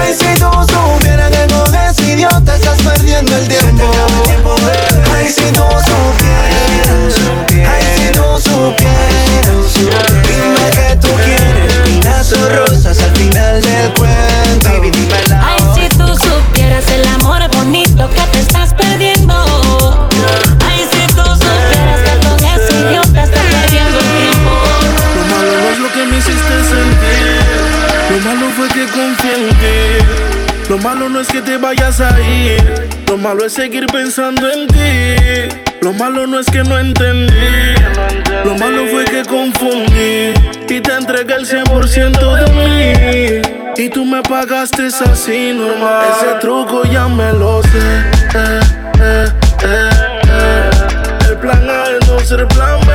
Ay, si tú supieras que con ese idiota estás perdiendo el tiempo. Ay, si tú supieras. Rosas al final del cuento. Baby, dímelo. Ay, si tú supieras el amor bonito que te estás perdiendo. Ay, si tú supieras que con ese idiota estás perdiendo el tiempo. Lo malo no es lo que me hiciste sentir. Lo malo fue que confié en ti. Lo malo no es que te vayas a ir. Lo malo es seguir pensando en ti. Lo malo no es que no entendí. Lo malo fue que confundí. Y te entregué el 100% de mí. Y tú me pagaste así normal. Ese truco ya me lo sé. Eh, eh, eh. El plan A es no ser plan B.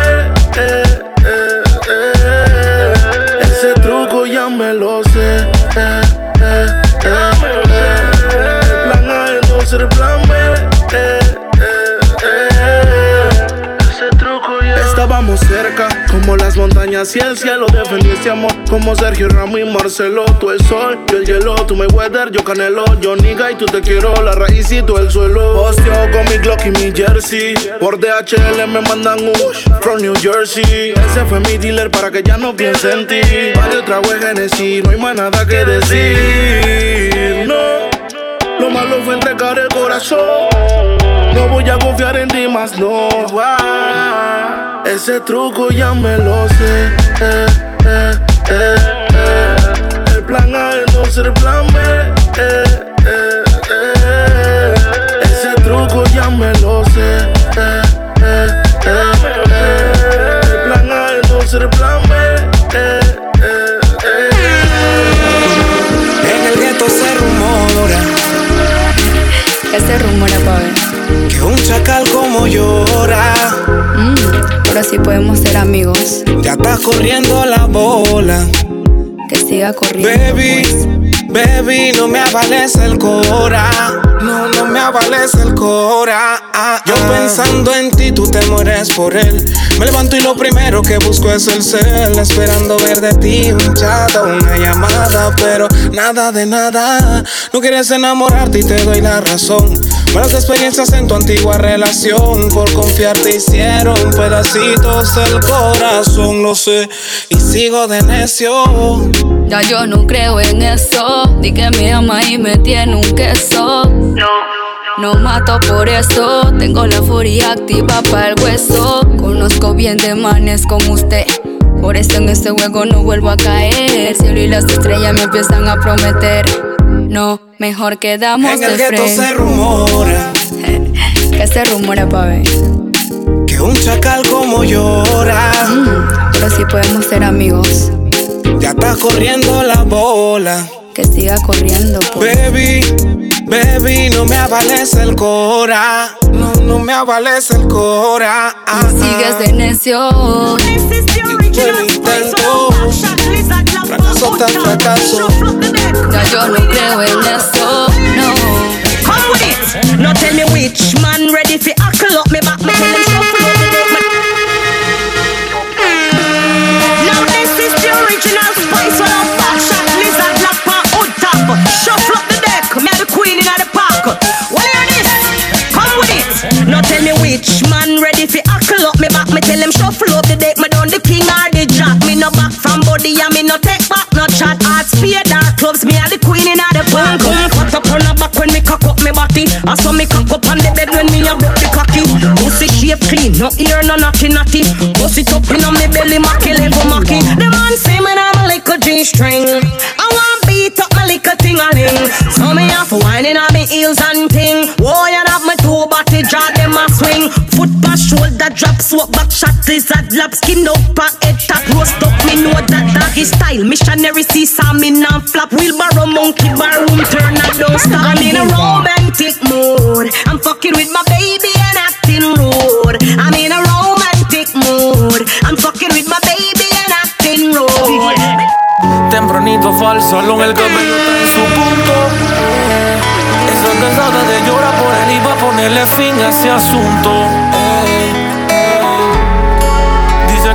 Ese truco ya me lo sé. El plan A es no ser plan. Como las montañas y el cielo. Defendiste amor, como Sergio Ramos y Marcelo. Tú el sol, yo el hielo, tú my weather, yo canelo. Yo niga y tú te quiero, la raíz y tú el suelo. Posteo con mi Glock y mi jersey. Por DHL me mandan un from New Jersey. Ese fue mi dealer para que ya no piense en ti. Vale, trago de Genesis, no hay más nada que decir. No, lo malo fue entregar el corazón. No voy a confiar en ti más, no. Ese truco ya me lo sé. Eh, eh, eh, eh. El plan A es no ser plan B. Eh, eh, eh. Ese truco ya me lo sé. Eh, eh, eh, eh. El plan A es no ser plan B. Eh, eh, eh. En el gueto se rumora ¿Qué se rumora, pa' ver? Que un chacal como llora. Mm, pero si podemos ser amigos. Ya está corriendo la bola. Que siga corriendo. Baby, baby, no me avales el cora. No, no me avales el cora. Ah, Yo pensando en ti, tú te mueres por él. Me levanto y lo primero que busco es el cel. Esperando ver de ti un chat o una llamada. Pero nada de nada. No quieres enamorarte y te doy la razón. Malas experiencias en tu antigua relación. Por confiar te hicieron pedacitos del corazón, lo sé. Y sigo de necio. Ya yo no creo en eso. Di que me ama y me tiene un queso. No. No mato por eso, tengo la furia activa para el hueso. Conozco bien de manes como usted. Por eso en este juego no vuelvo a caer. El cielo y las estrellas me empiezan a prometer. No, mejor quedamos En el de frente. se rumora ¿Qué se rumora, pa' ver? que un chacal como llora. Pero si podemos ser amigos. Ya está corriendo la bola. Que siga corriendo, pues. Baby, baby, no me avalece el cora. No, no me avalece el cora. Ah, Sigues de necio. Y tú el intento. Fracaso tras fracaso. Ya yo no creo en eso, no. Come with it. Now tell me which man ready fi huckle up me back. Me tell him shuffle up the deck. Now this is the original spice top. Shuffle up the deck. Me the queen the park. Well hear this. Come with it. Tell me which man ready fi huckle up me back. Me tell him shuffle up the deck. Me done the king or the jack. Me no back from body and me no take back no chat. Hard spear dark. Me a the queen inna the park. Cut up on the back when me cock up me body. I saw me cock up on the bed when me a broke the cocky. Pussy shape clean, no ear, no naughty naughty. Pussy it up inna me belly, macky level macky. The man say me I'm a little G string. I want beat up my little ting a ling. So me have whining on me heels and ting. Whoa, you drop, swap back shot a lap skin up and head tap roast up. Me know that doggy style. Missionary see me non flap. Wheelbarrow monkey bar room turn and don't stop. I'm in a romantic mood. I'm fucking with my baby and acting rude. I'm in a romantic mood. I'm fucking with my baby and acting rude. Tempranito fue al salón, el cabello está en su punto. Cansada de llorar por él y va a ponerle fin a ese asunto.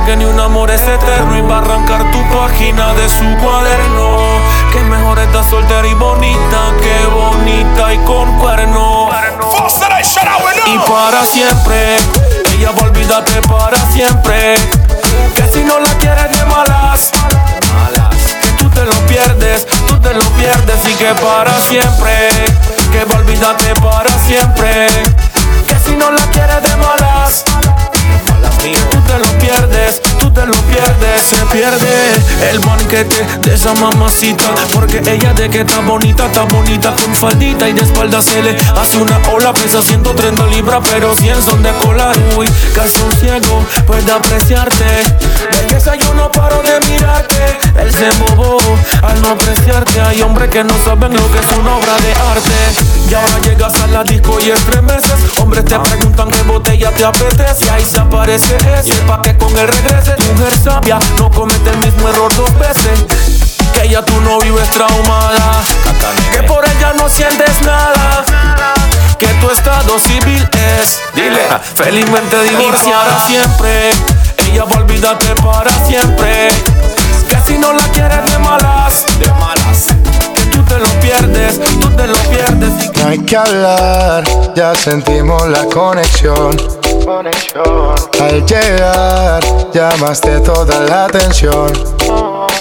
Que ni un amor es eterno y va a arrancar tu página de su cuaderno. Que mejor está soltera y bonita, que bonita y con cuerno. Y para siempre, ella va a olvidarte para siempre. Que si no la quieres de malas, que tú te lo pierdes, tú te lo pierdes y que para siempre, que va a olvidarte para siempre. Que si no la quieres de malas, que tú lo pierdes, te lo pierdes, se pierde el banquete de esa mamacita. Porque ella de que está bonita, está bonita con faldita y de espalda se le hace una ola. Pesa 130 libras, pero 100 son de cola. Uy, casi un ciego puede apreciarte. Belleza, yo no paro de mirarte. Él se embobó al no apreciarte. Hay hombres que no saben lo que es una obra de arte. Y ahora llegas a la disco y estremeces. Hombres te preguntan qué botella te apetece. Y ahí se aparece ese pa' que con él regrese. Mujer sabia, no comete el mismo error dos veces. Que ya tú no vives traumada. Que por ella no sientes nada. Que tu estado civil es, dile, felizmente divorciada siempre. Ella va a olvidarte para siempre. Que si no la quieres de malas, de malas. Que tú te lo pierdes, tú te lo pierdes. y No hay que hablar, ya sentimos la conexión. Al llegar, llamaste toda la atención.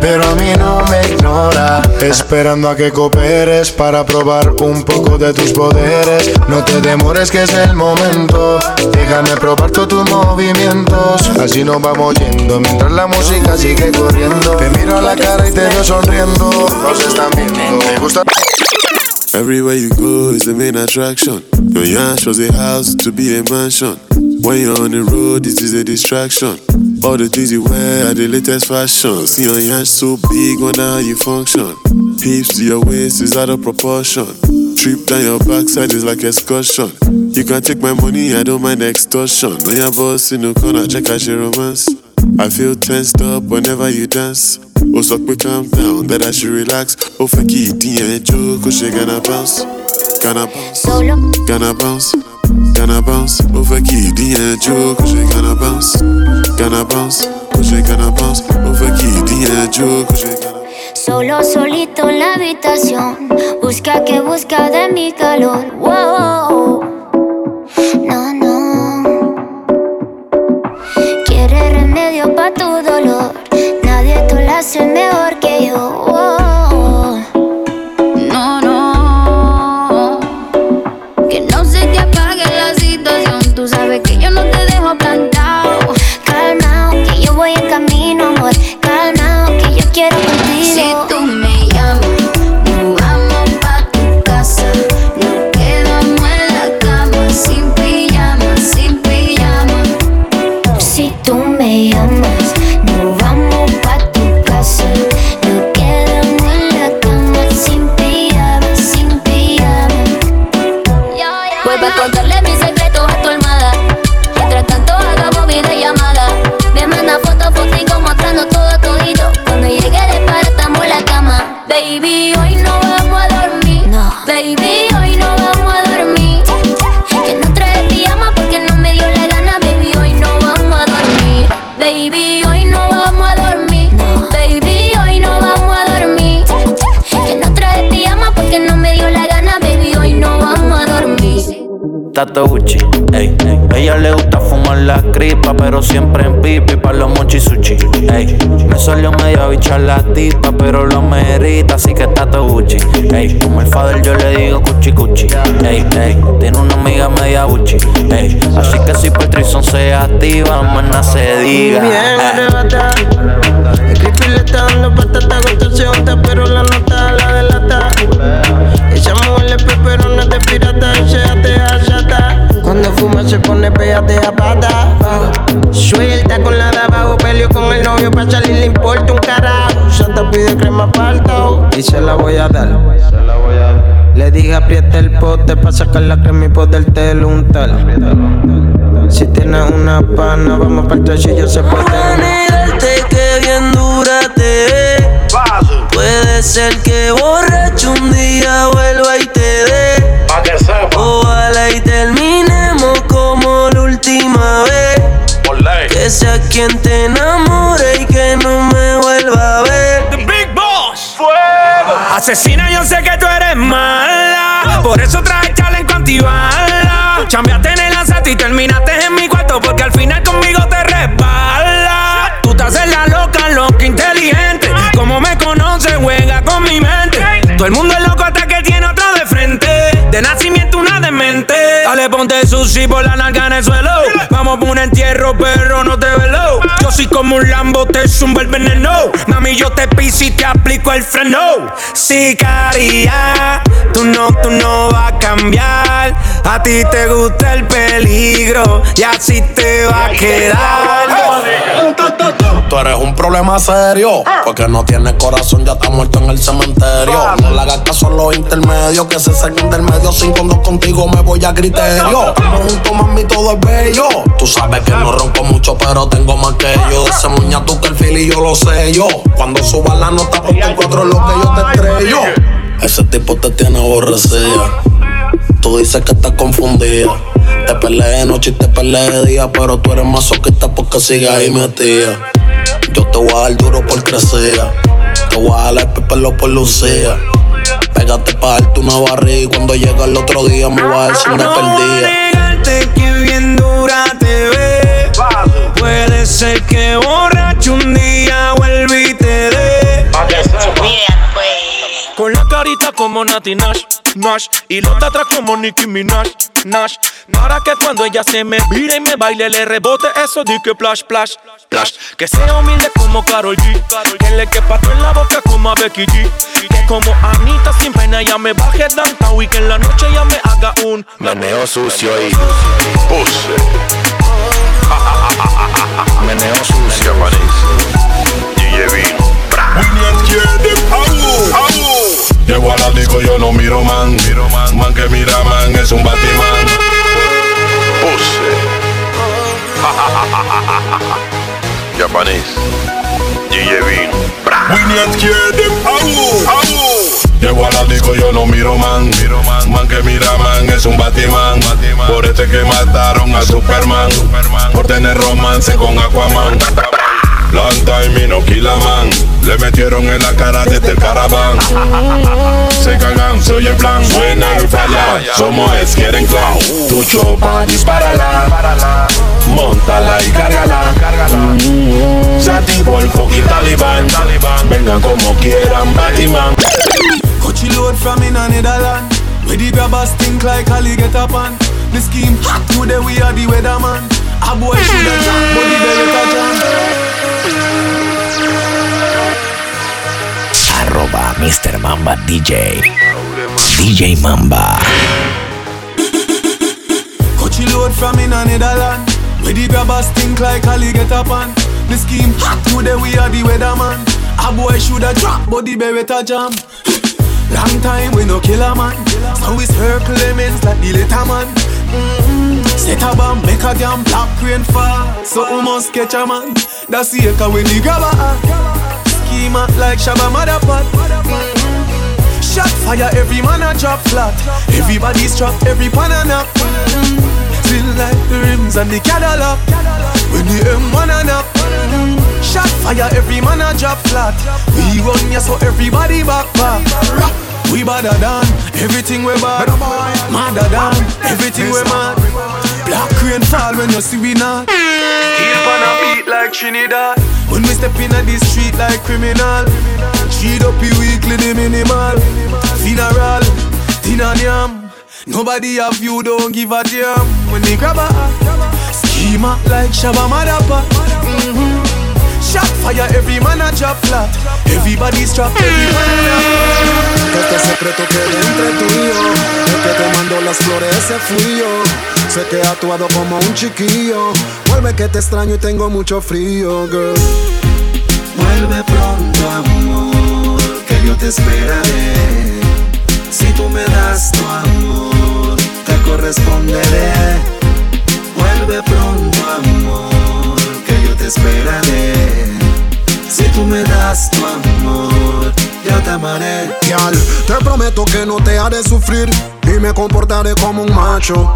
Pero a mí no me ignora. Esperando a que cooperes Para probar un poco de tus poderes. No te demores que es el momento. Déjame probar todos tus movimientos. Así nos vamos yendo Mientras la música sigue corriendo. Te miro a la cara y te veo sonriendo. Nos están viendo. Me gusta. Everywhere you go is the main attraction. Your yash was a house to be a mansion. When you're on the road, this is a distraction. All the things you wear are the latest fashion. See your yash so big, wonder how you function. Hips to your waist is out of proportion. Trip down your backside is like excursion. You can take my money, I don't mind extortion. When your boss in the corner, check out your romance. I feel tensed up whenever you dance. Au soir que calm down, that I should relax. Oh, qui dit un joke, j'ai gonna bounce. Gonna bounce. Solo. Gonna bounce. Gonna bounce. Fait qui dit un joke, j'ai gonna bounce. Gonna bounce. J'ai gonna bounce. Qui dit un joke, j'ai gonna Solo, solito en la habitación. Busca que busca de mi calor. Wow. No, no. Quiere remedio pa' tu dolor. Nadie te lo hace mejor que yo. Wow. Gucci, ey. Ella le gusta fumar la cripa, pero siempre en pipi pa' los mochi sushi, ey. Me salió medio bicha la tipa, pero lo merita, así que Tato Gucci, ey. Como el father yo le digo cuchi cuchi, ey, ey. Tiene una amiga media Gucci, ey. Así que si por Trison se activa, nada se diga. Bien arrebata. El creepy le está dando patata, con unta, pero la se pone pégate a pata. Suelta con la de abajo, peleo con el novio pa' salir le importa un carajo. Santa pide crema palto y se la voy a dar. Le dije aprieta el pote pa' sacar la crema y poderte untar. Si tienes una pana, vamos para el y se puede. negarte que bien dura te. Puede ser que borracho un día vuelva y te dé. Ojalá y terminemos como la última vez. Que sea quien te enamore y que no me vuelva a ver. The Big Boss. Fuego. Asesina, yo sé que tú eres mala. Por eso traje chaleco antibala. Chambeaste en el lanzate y terminaste en mi cuarto. Porque al final conmigo Todo el mundo es loco De nacimiento una demente. Dale, ponte sushi por la narga en el suelo. Vamos por un entierro, perro, no te velo. Yo soy como un Lambo, te zumba el veneno. Mami, yo te piso y te aplico el freno. Sicaria, tú no, tú no vas a cambiar. A ti te gusta el peligro y así te va a quedar. Tú eres un problema serio, porque no tienes corazón, ya está muerto en el cementerio. No le hagas caso a los intermedios, que se saquen del medio. Sin cuando contigo me voy a criterio. Estamos juntos, mami, todo es bello. Tú sabes que no ronco mucho, pero tengo más que yo. Ese muña tú que el fili yo lo sé yo. Cuando suba la nota, ponte en cuatro lo que yo te estrello. Ese tipo te tiene aborrecida. Tú dices que estás confundida. Te peleé de noche y te peleé de día, pero tú eres masoquista porque sigues ahí metida. Yo te voy a dar duro por crecer. Te voy a dar el pelo por lucía. Pégate pa' darte una barriga y cuando llega el otro día me voy a sin una perdida. negarte que bien dura te ve. Puede ser que borracho un día vuelva y te dé. Con la carita como Nati Nash, Nash Y los de atrás como Nicki Minaj, Nash. Para que cuando ella se me vire y me baile Le rebote eso de que plash, plash, plash Que sea humilde como Karol G Que le quepa todo en la boca como a Becky G. Que como Anita sin pena ella me baje downtown Y que en la noche ella me haga un Meneo sucio y puse. Meneo sucio, DJ Vino. Llego a la disco, yo no miro man. Miro man. Man que mira man es un Batman. Japanese. DJ Vino. We not scared them. Llego a la disco, yo no miro man. Miro man. Man que mira man es un Batman. Por este que mataron a Superman. Por tener romance con Aquaman. Long time y no man. Le metieron en la cara desde el caraván. Se cagan, se oye el plan. Suena el falla. Somos es quieren clown. Tu chopa, dispárala. Montala y cárgala. Sati por fucking Taliban. Vengan como quieran, Batman. Coachy load from in a Netherland. Where the grabbers think like Ali get up. The scheme hot today we are the weatherman. A boy shoulda jump, but the belly jump. Arroba Mr. Mamba DJ. DJ Mamba. Coachy load from in a Netherland. Where the grabbers think like Ali get up on. The scheme hot today we are the weatherman. A boy shoulda drop, but the beretta jam. Long time we no kill a man. So we circle lemons like the little man. Mm-hmm. Set a bomb, make a damn black rain fall. So we must catch a man. That's the echo when the grabber act. Schema like Shabba Motherpot. Shot fire, every man a drop flat. Everybody's trapped, every pan a knock. Mm-hmm. Still like the rims and the Cadillac. When the M1 a. Mm-hmm. Shot fire, every man a drop flat. We run ya so everybody back back. We badder than everything we bad. Madder than everything we mad. Black rain fall when you see we not. Keep on a beat like Trinidad. When we step in the street like criminal. Cheat up you weekly the minimal. Funeral, dinner yam. Nobody have you, don't give a damn. When they grab a schema like Shabba Madapa. Mm-hmm. Fire, every man a drop flat. Everybody's trapped, Que este secreto quede entre tú y yo. El que te mandó las flores ese fui yo. Sé que he actuado como un chiquillo. Vuelve que te extraño y tengo mucho frío, girl. Vuelve pronto, amor, que yo te esperaré. Si tú me das tu amor, te corresponderé. Vuelve pronto, amor, que yo te esperaré. Tú me das tu amor, yo te amaré. Girl, te prometo que no te haré sufrir y me comportaré como un macho.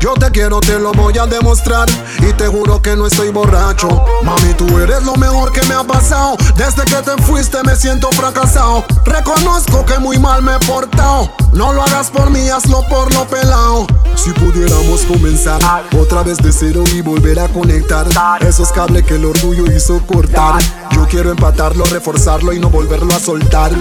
Yo te quiero, te lo voy a demostrar. Y te juro que no estoy borracho. Mami, tú eres lo mejor que me ha pasado. Desde que te fuiste me siento fracasado. Reconozco que muy mal me he portado. No lo hagas por mí, hazlo por lo pelado. Si pudiéramos comenzar Otra vez de cero y volver a conectar Esos cables que el orgullo hizo cortar. Yo quiero empatarlo, reforzarlo y no volverlo a soltar.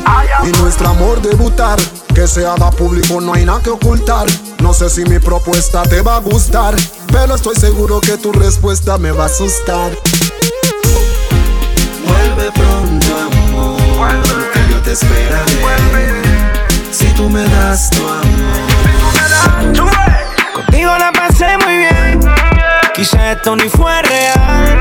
Y nuestro amor debutar Que se haga público, no hay nada que ocultar. No sé si mi propuesta te va a gustar, pero estoy seguro que tu respuesta me va a asustar. Vuelve pronto, amor, que yo te esperaré. Si tú me das tu amor. Contigo la pasé muy bien. Quizá esto ni fue real.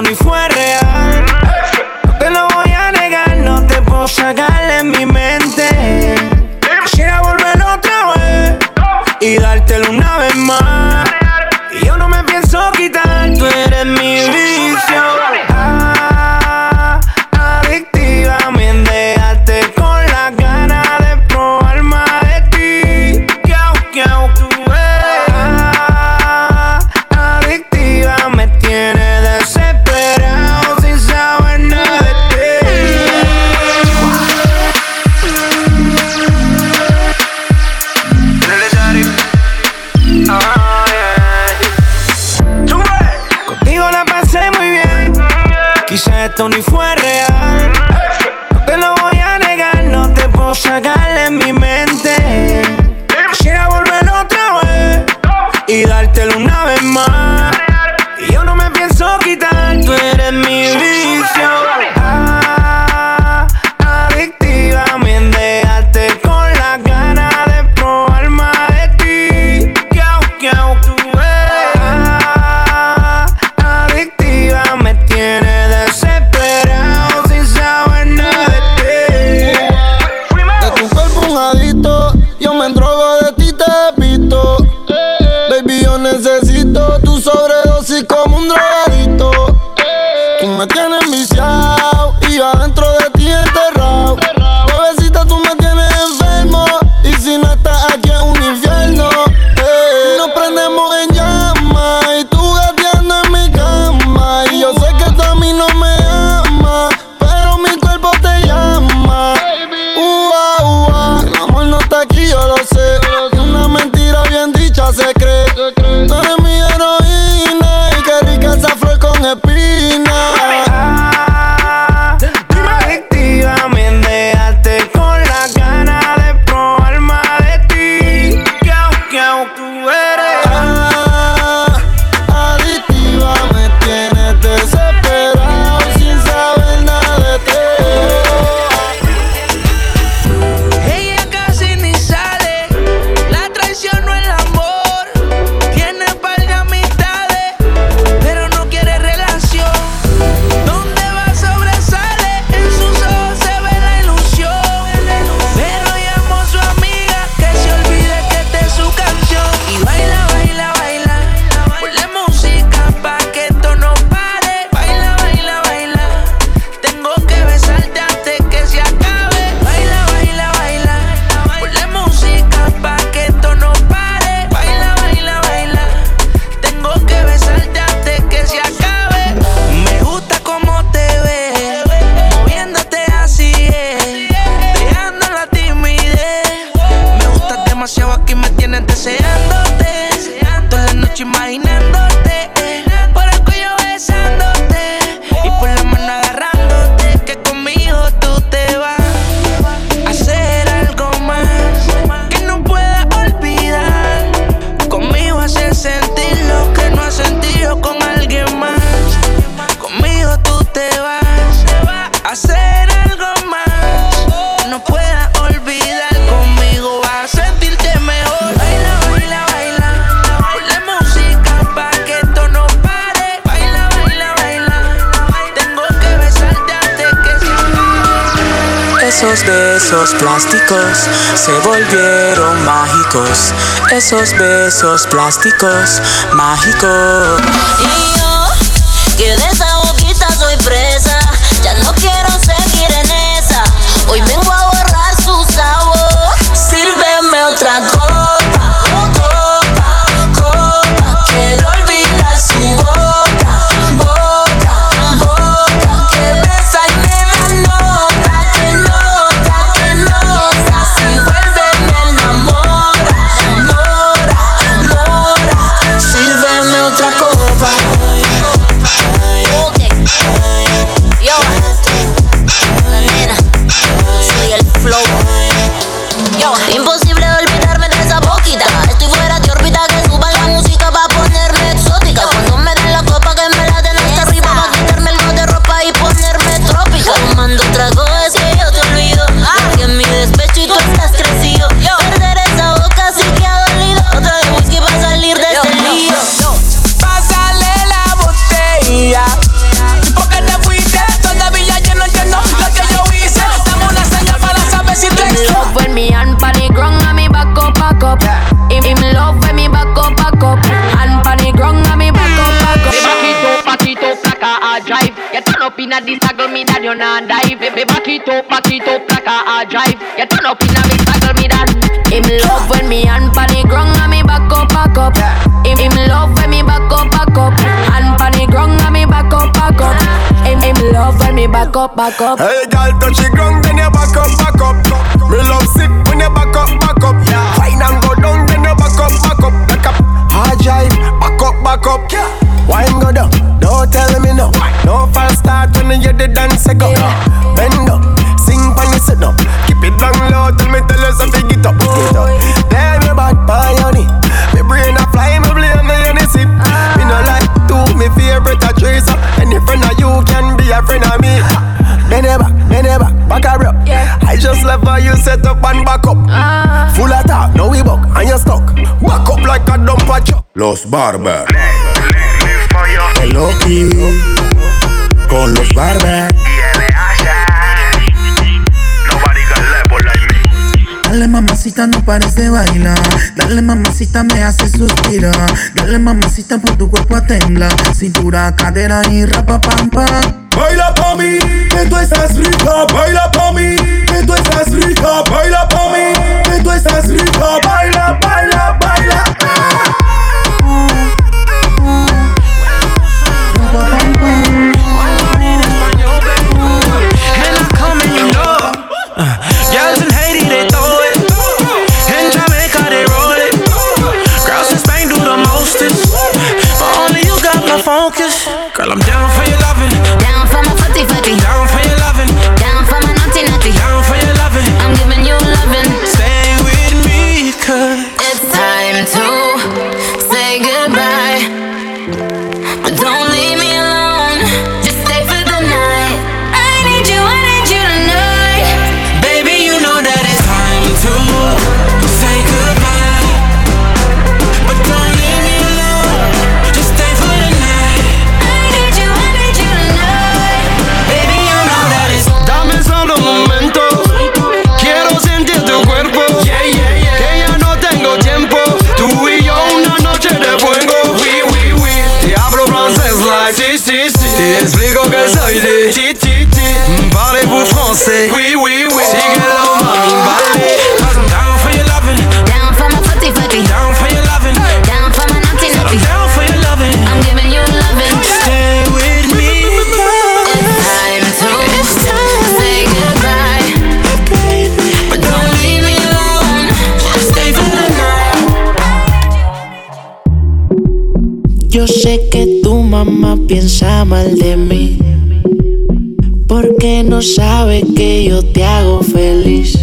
Ni fue real. No te lo voy a negar, no te puedo sacar de mi mente. Quisiera volver otra vez y dártelo una vez más. Y yo no me pienso quitar, Esos besos plásticos se volvieron mágicos. Esos besos plásticos mágicos. back up, back up. Hey, girl, touch the ground, then you back up, back up. Me love sick when you back up, back up. Yeah. Fine and go down, then you back up, back up. back up. hard drive, back up, back up. Yeah. Wine go down, don't tell me no. No fast start when you hear the dance go. Yeah. Bend up, sing when you sit up. Keep it down low till me tell you something get up, get up. Tell me about my honey, me brain a fly, me blame the sip. Me no like tattoo, me favorite a tracer. Any friend of you can be a friend of me. Bend it back, bend it back, back up. Yeah. I just love how you set up and back up. Uh. Full of talk, now we buck and you stuck. Back up like a dumper truck. Los Barber. Hello, con los Barber. Dale mamacita, no pares de bailar. Dale mamacita, me hace suspirar. Dale mamacita, por tu cuerpo a temblar. Cintura, cadera y rapa pam. Baila pa' mí, que tú estás rica. Baila pa' mí, que tú estás rica. Baila pa' mí, que tú estás rica. Baila, baila, baila. mamá piensa mal de mí. Porque no sabe que yo te hago feliz.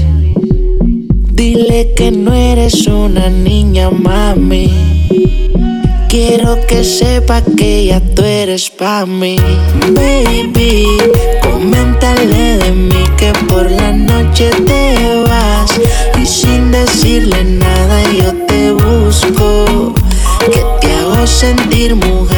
Dile que no eres una niña, mami. Quiero que sepa que ya tú eres pa' mí. Baby, coméntale de mí que por la noche te vas. Y sin decirle nada, yo te busco. Que te hago sentir mujer.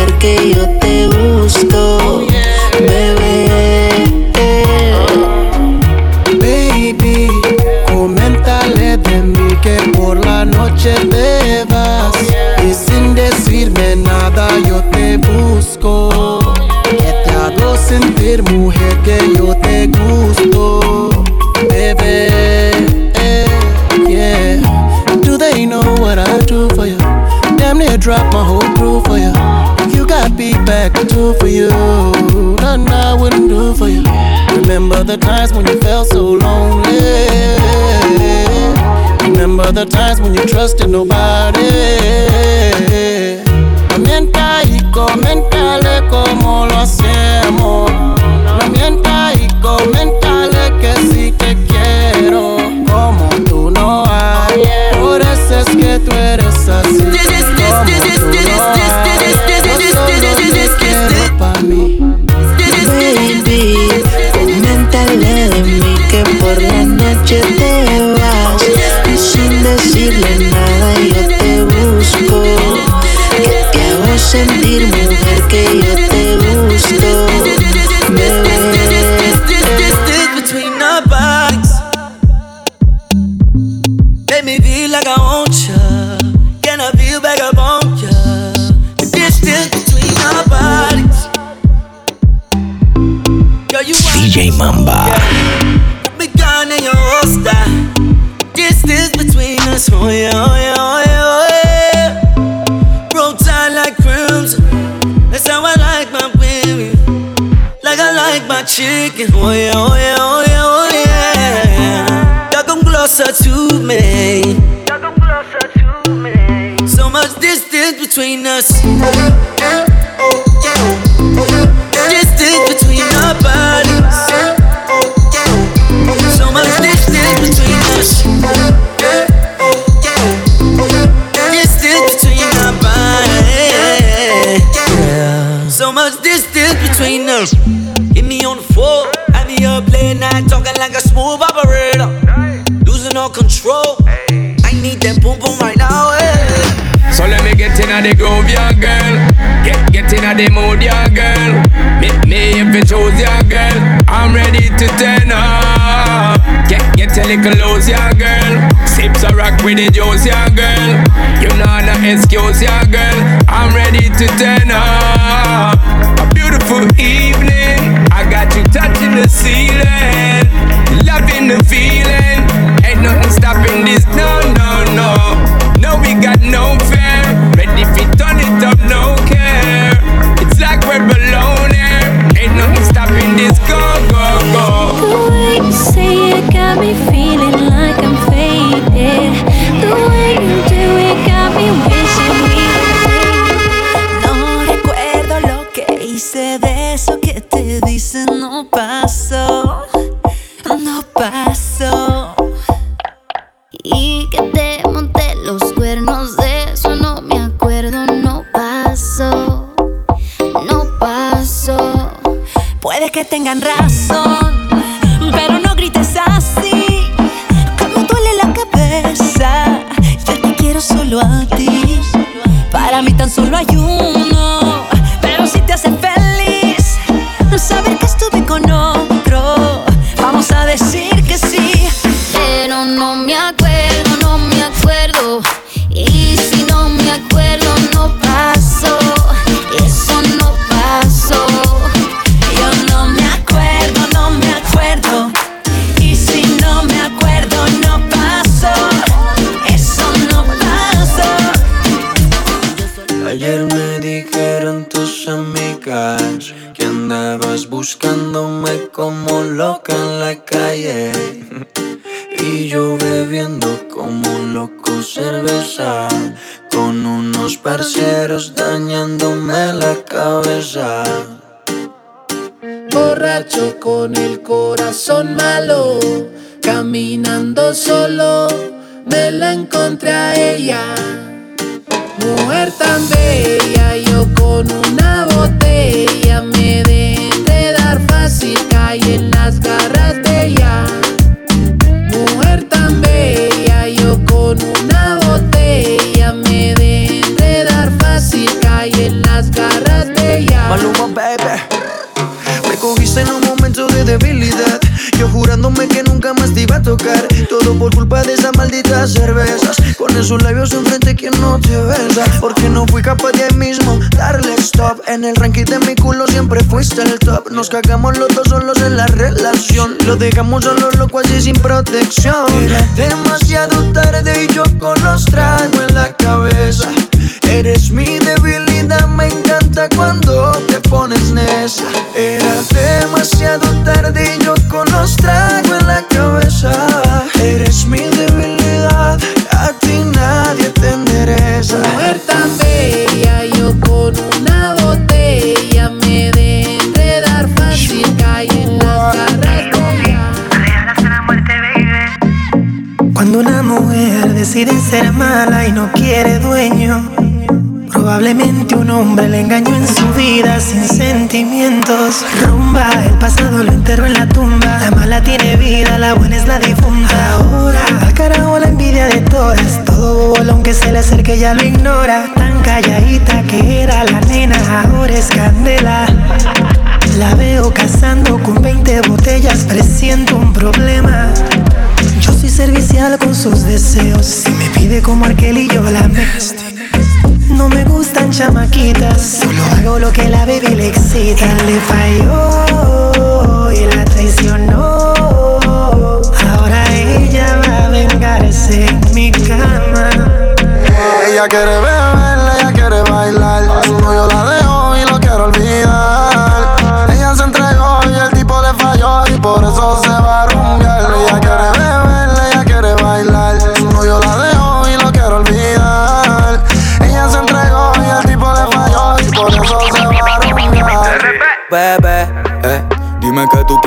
for you. Nothing I wouldn't do for you. Remember the times when you felt so lonely. Remember the times when you trusted nobody. No mienta y coméntale como lo hacemos. No mienta y coméntale que si te quiero. Como tú no hay. Por eso es que tú eres así. decirle nada y yo te busco. Que te hago sentir mujer que yo the mood, yeah, girl. Me, me if you choose, yeah, girl. I'm ready to turn up. Get, get a little loose, yeah, girl. Sips a rock with the juice, yeah, girl. You know no excuse, yeah, girl. I'm ready to turn up. A beautiful evening. I got you touching the ceiling, loving the feeling. Ain't nothing stopping this, no, no, no. No, we got no. Let me feel. Nos cagamos los dos solos en la relación. Lo dejamos solo loco así sin protección. Rumba, el pasado lo enterró en la tumba. La mala tiene vida, la buena es la difunta. Ahora, al carajo la envidia de todas. Todo bobo, aunque se le acerque, ya lo ignora. Tan calladita que era la nena, ahora es candela. La veo cazando con 20 botellas, presiento un problema. Yo soy servicial con sus deseos. Si me pide como aquel y yo la me. No me gustan chamaquitas, solo hago lo que la baby le excita. Le falló y la traicionó. Ahora ella va a vengarse en mi cama. Ella quiere beber,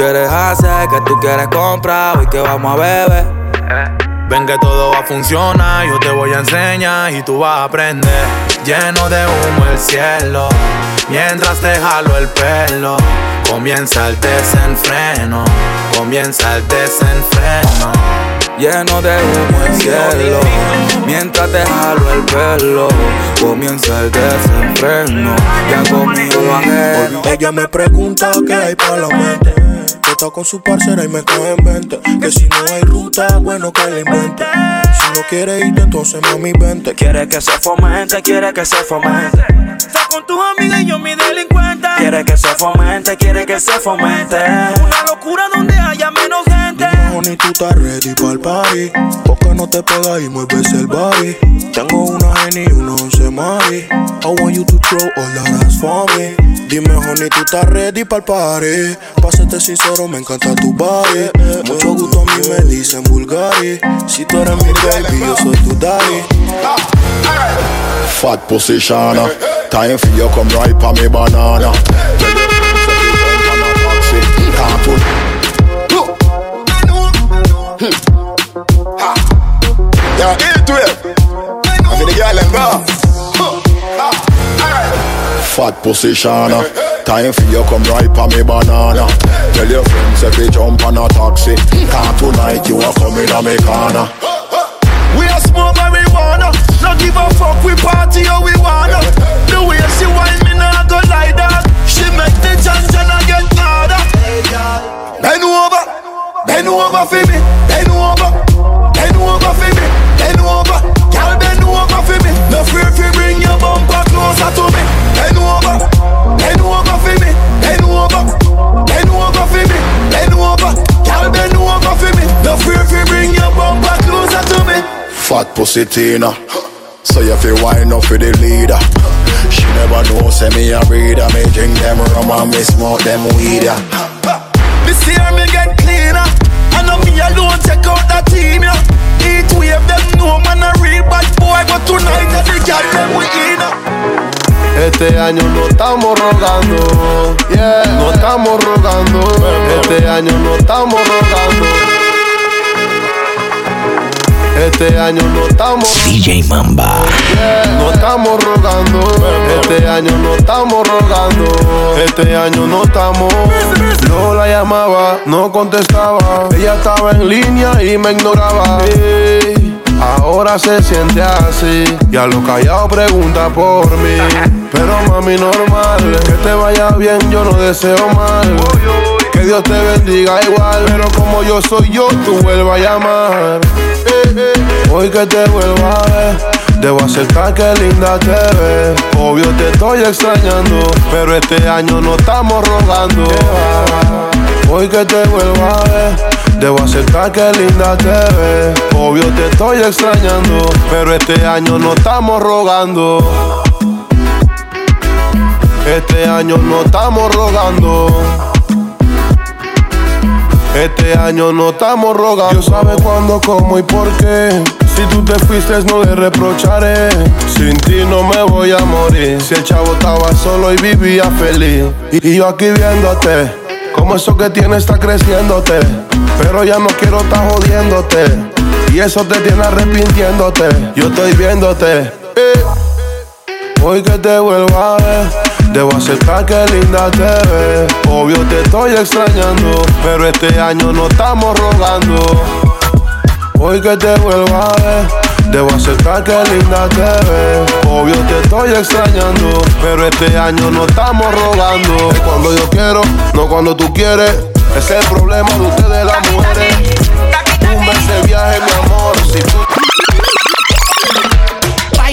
quieres hacer, qué tú quieres comprar, hoy que vamos a beber. Ven que todo va a funcionar, yo te voy a enseñar y tú vas a aprender. Lleno de humo el cielo, mientras te jalo el pelo. Comienza el desenfreno, comienza el desenfreno. Lleno de humo el cielo, mientras te jalo el pelo, comienza el desenfreno. Ya conmigo ajeno. Ella me pregunta qué hay para la mente. Está con su parcera y me coge en 20. Que si no hay ruta, bueno que la invente. Si no quiere irte, entonces mami vente. Quiere que se fomente, quiere que se fomente. Está con tus amigas y yo mi delincuente. Quiere que se fomente, quiere que se fomente. Una locura donde haya menos gente. Honey, tú estás ready para el party. Porque no te pegas y mueves el body. Tengo una Uno. I want you to throw all the ass for me. Dime, honey, tú estás ready pa'l party. Pa' sincero, me encanta tu body. Mucho gusto a mí me dicen Bulgari. Si tú eres mi baby, yo soy tu daddy. Fat position, uh, time for you come right pa' mi banana. Yeah, into it girl and go. Fat position, uh, time for you come right on me banana. Tell your friends if you jump on a taxi, cause tonight you are coming on me corner. We are smoke marijuana, not give a fuck we party or we wanna. The way she wine me nah go like that. She make the change get harder. Bend over, bend over for me, bend over, bend over for me, bend over. For me. No fear you bring your bumper closer to me. Bend over, bend over for me, bend over, bend over for me, bend over. Girl, bend over for me. No fear you bring your bumper closer to me. Fat pussy Tina. So you feel wine up for the leader. She never know, say me a breeder. Me drink them rum and me smoke them weed. yeah. This year me get cleaner. I know me alone check out that team, yeah. Wave them know man a real bad boy, but tonight I the girl them we in. Este año no estamos rogando, yeah. no estamos rogando. Este año no estamos rogando. Este año no estamos DJ Mamba. yeah. no estamos rogando. Este año no estamos rogando. Este año no estamos. Yo la llamaba, no contestaba. Ella estaba en línea y me ignoraba. Ahora se siente así y a lo callado pregunta por mí. Pero mami normal, que te vaya bien, yo no deseo mal. Que Dios te bendiga igual, pero como yo soy yo, tú vuelva a llamar. Hoy que te vuelva a ver, debo aceptar que linda te ves. Obvio te estoy extrañando, pero este año no estamos rogando. Hoy que te vuelva a ver, debo aceptar que linda te ves. Obvio te estoy extrañando, pero este año no estamos rogando. Este año no estamos rogando. Este año no estamos rogando. Dios sabe cuándo, cómo y por qué. Si tú te fuiste, no le reprocharé. Sin ti no me voy a morir. Si el chavo estaba solo y vivía feliz. Y, yo aquí viéndote. Como eso que tienes está creciéndote. Pero ya no quiero estar jodiéndote. Y eso te tiene arrepintiéndote. Yo estoy viéndote. eh. Hoy que te vuelva a ver, debo aceptar que linda te ves. Obvio te estoy extrañando, pero este año no estamos rogando. Hoy que te vuelva a ver, debo aceptar que linda te ves. Obvio te estoy extrañando, pero este año no estamos rogando. Es cuando yo quiero, no cuando tú quieres. Es el problema de ustedes las mujeres. Un mes de viaje, mi amor, si tú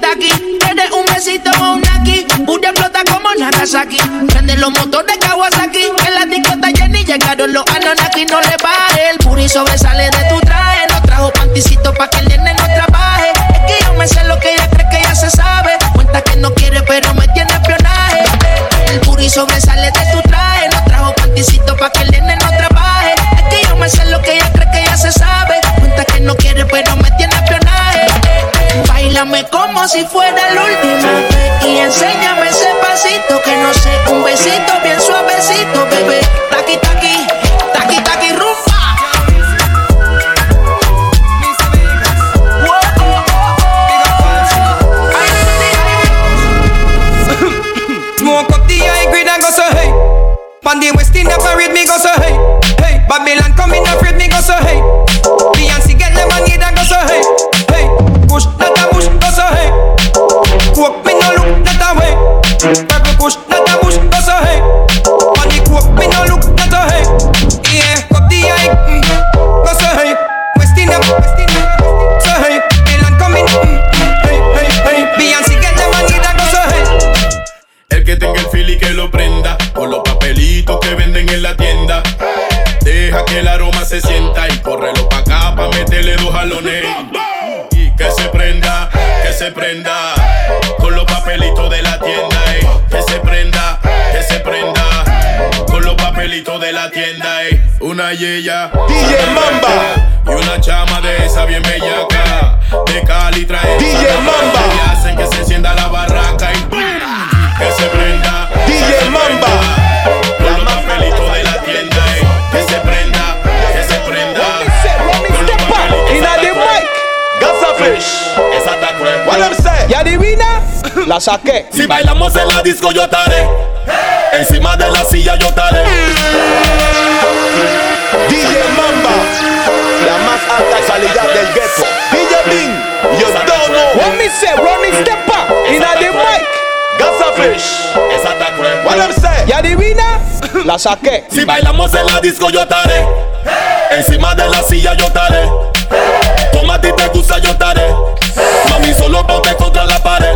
Tienes un besito o un aquí, Booty explota como Nagasaki. Prende los motores Kawasaki, en la discota Jenny llegaron los Anonaki, no le baje. El puri sobresale de tu traje, no trajo panticito pa' que el nene no trabaje. Es que yo me sé lo que ella cree que ya se sabe. Cuenta que no quiere, pero me tiene espionaje. El puri sobresale de si fuera la última y enséñame ese pasito que no sé, un besito DJ Mamba. Y una chama de esa bien bellaca De Cali trae DJ Mamba. Y hacen que se encienda la barranca Y que se prenda DJ Mamba. Con los papelitos de la tienda eh. Que se prenda, que se prenda. Esa está cruel. What them say? ¿Y adivina? La saqué. Si bailamos en la disco yo estaré. Encima de la silla yo estaré say? Ronnie Steppa Inna the mic. Gaza Fish. Esa está cruel What them say? ¿Y adivina? La saqué. Si bailamos en la disco yo estaré. Encima de la silla yo estaré. Como a ti te gusta yo estaré. Mami solo ponte contra la pared.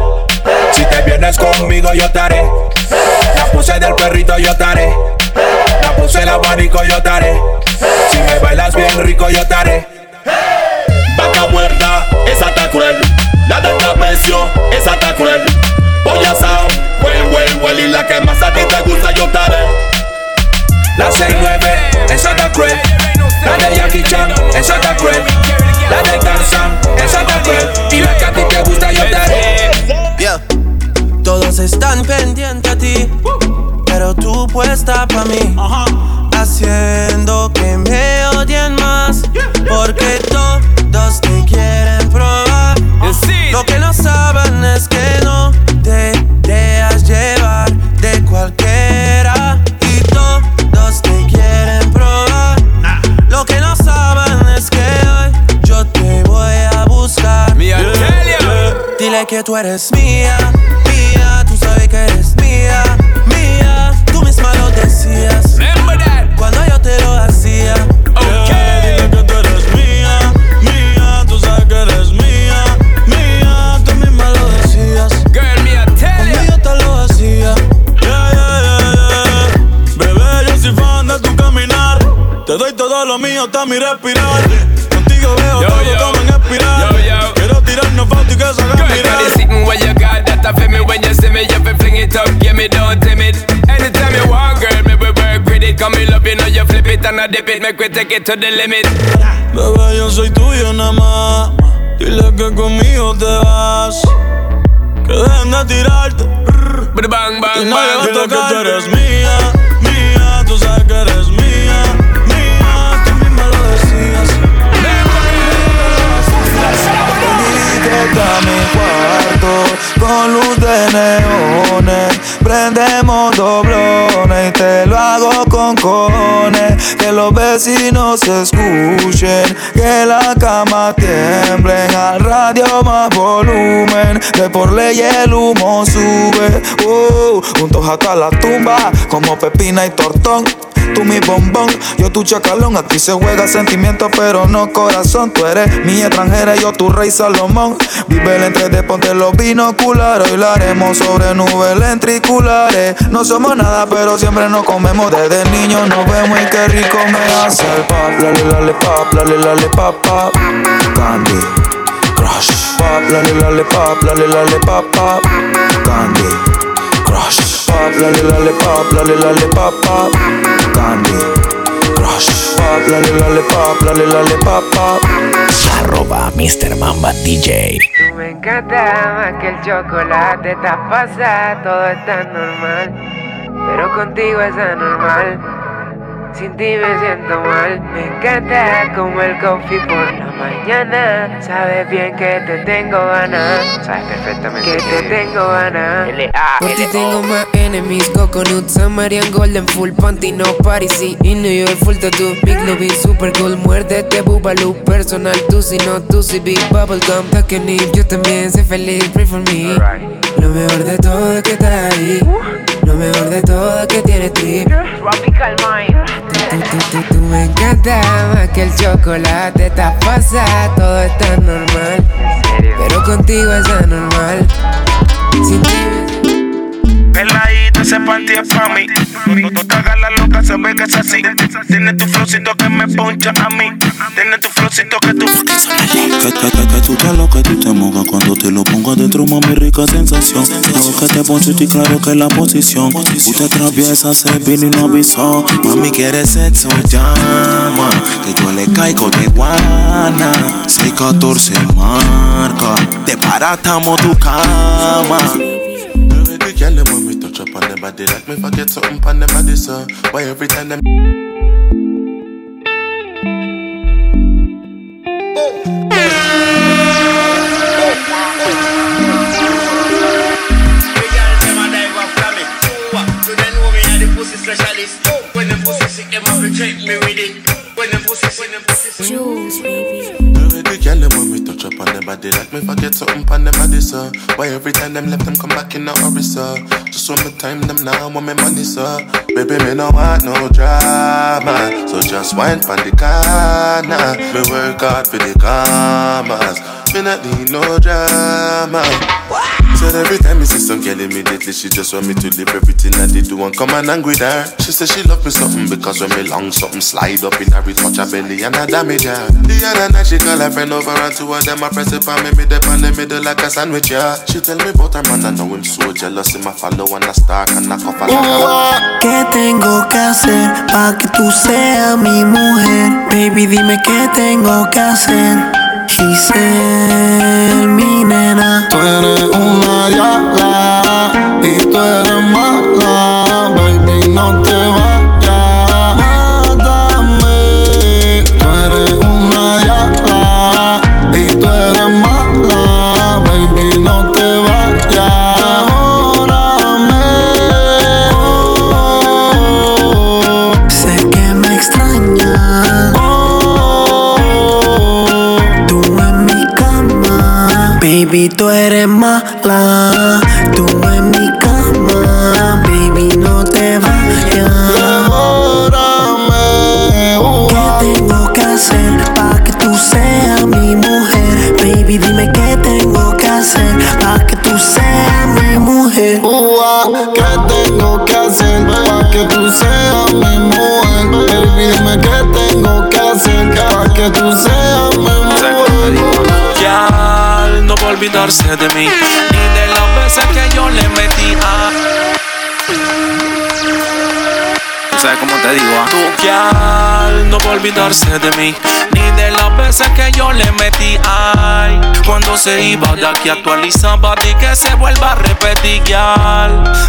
Si te vienes conmigo yo te haré La puse del perrito yo te haré La puse el abanico yo te haré Si me bailas bien rico yo te haré Vaca muerta, esa está cruel. La del trapecio, esa está cruel. Pollo asado, huel, huel, huel Y la que más a ti te gusta yo estaré La 6-9, esa está cruel. La de Jackie Chan, esa está cruel. La de Tarzan, esa está cruel. Y la que a ti te gusta yo te haré. Yeah. Todos están pendientes a ti, pero tú puesta pa' mí. Haciendo que me odien más, porque todos Dile que tú eres mía, mía, tú sabes que eres mía, mía. Tú misma lo decías. Remember that. Cuando yo te lo hacía. Okay. Dile que tú eres mía, mía, tú sabes que eres mía, mía. Tú misma lo decías. Girl, tell Cuando yo te lo hacía. Yeah, yeah, yeah, yeah. Bebé, yo soy fan de tu caminar. Te doy todo lo mío hasta mi respirar. I dip it, make we take it to the limit. Bebé, yo soy tuyo nada más. Dile que conmigo te vas. Que dejen de tirarte. But bang bang a bang. tocar. tú eres mía, mía. Tú sabes que eres mía, mía. Tú misma lo decías. Mi cuarto con luz de neones. Prendemos doblones y te lo hago con cojones. Que los vecinos escuchen, que la cama tiemblen. Al radio más volumen, de por ley el humo sube. Uh, juntos hasta la tumba, como pepina y tortón. Tú mi bombón, yo tu chacalón. Aquí se juega sentimiento, pero no corazón. Tú eres mi extranjera, yo tu rey Salomón. Vive el entre de ponte los binoculares. Hoy sobre nubes lentriculares. No somos nada, pero siempre nos comemos. Desde niños nos vemos y qué rico me hace el pop. Lale, lale, pop, lale, lale, pop, pop. Candy Crush. Pop, lale, lale, pop, lale, lale, pop, pop. Candy Crush. Pop, lale, lale, pop, lale, lale, pop, pop. Candy Crush. Pop, lale, lale, pop, lale, lale, pop, pop. Arroba Mr. Mamba DJ. Tú me encanta más que el chocolate, estás pasada, todo está normal, pero contigo es anormal. Sin ti me siento mal. Me encanta como el coffee por la mañana. Sabes bien que te tengo ganas. Sabes perfectamente que te tengo ganas. Por ti tengo más enemies, coconut, Samarian Golden, full panty, no party, y New York, full tattoo, big lobby, super cool, muérdete, bubaloo, personal, tú si no, tú si big bubblegum, ni yo también sé feliz, pray for me. Lo mejor de todo es que está ahí, lo mejor de todo es que tienes trip. Tú, tú, tú, me encanta más que el chocolate, está pasa, todo está normal, pero contigo es anormal. Sin ti ese panty es pa' mí. No, no te hagas la loca, se ve que es así. Tiene tu flowcito que me poncha a mí. Tiene tu flowcito que tú. Que, que, que, que tú te lo que tú te mojas cuando te lo pongo adentro, mami, rica sensación. Claro que te poncho y claro que la posición. Tú te atraviesas, se vino y no avisó. Mami, quiere sexo, llama. Que yo le caigo de guana. 614 marca. Te paratamos tu cama. Baby girl, when we touch up on the body, like me forget something on the body, so why every time them. When them pussy sick, them have to check me with it. When them pussy, when them pussy Jules, baby. Baby girl, when we touch up on the body, like me forget something on the body, so why every time them left them come back in a hurry, so just one more time them now want me money, so baby me no want no drama, so just wine pon the corner. Me work hard for the commas, me not need no drama. Said every time me see some girl immediately she just want me to leave everything I did do and come and angry with her. She said she love me something because when me long something slide up in her, it touch her belly and I damage her. The other night she call her friend over and two of them I press it on me mid up on the middle like a sandwich, yeah. She tell me about her man I know him so jealous him I follow and I stalk and I cough like ¿Qué tengo que hacer para que tú seas mi mujer? Baby, dime qué tengo que hacer. Giselle, mi nena. Tú eres una diabla y tú eres mala, baby, no te baby, tú eres mala. Tú en mi cama, baby, no te vayas. ¿Qué tengo que hacer para que tú seas mi mujer? Baby, dime qué tengo que hacer para que tú seas mi mujer. Ua, ¿Qué tengo que hacer para que tú seas mi mujer? Baby, dime qué tengo que hacer para que tú seas mi mujer. No va a olvidarse de mí Ni de las veces que yo le metí a Tú sabes cómo te digo, ¿ah? Tu no va a olvidarse de mí Ni de las veces que yo le metí. Ay Cuando se iba de aquí actualizaba Y que se vuelva a repetir.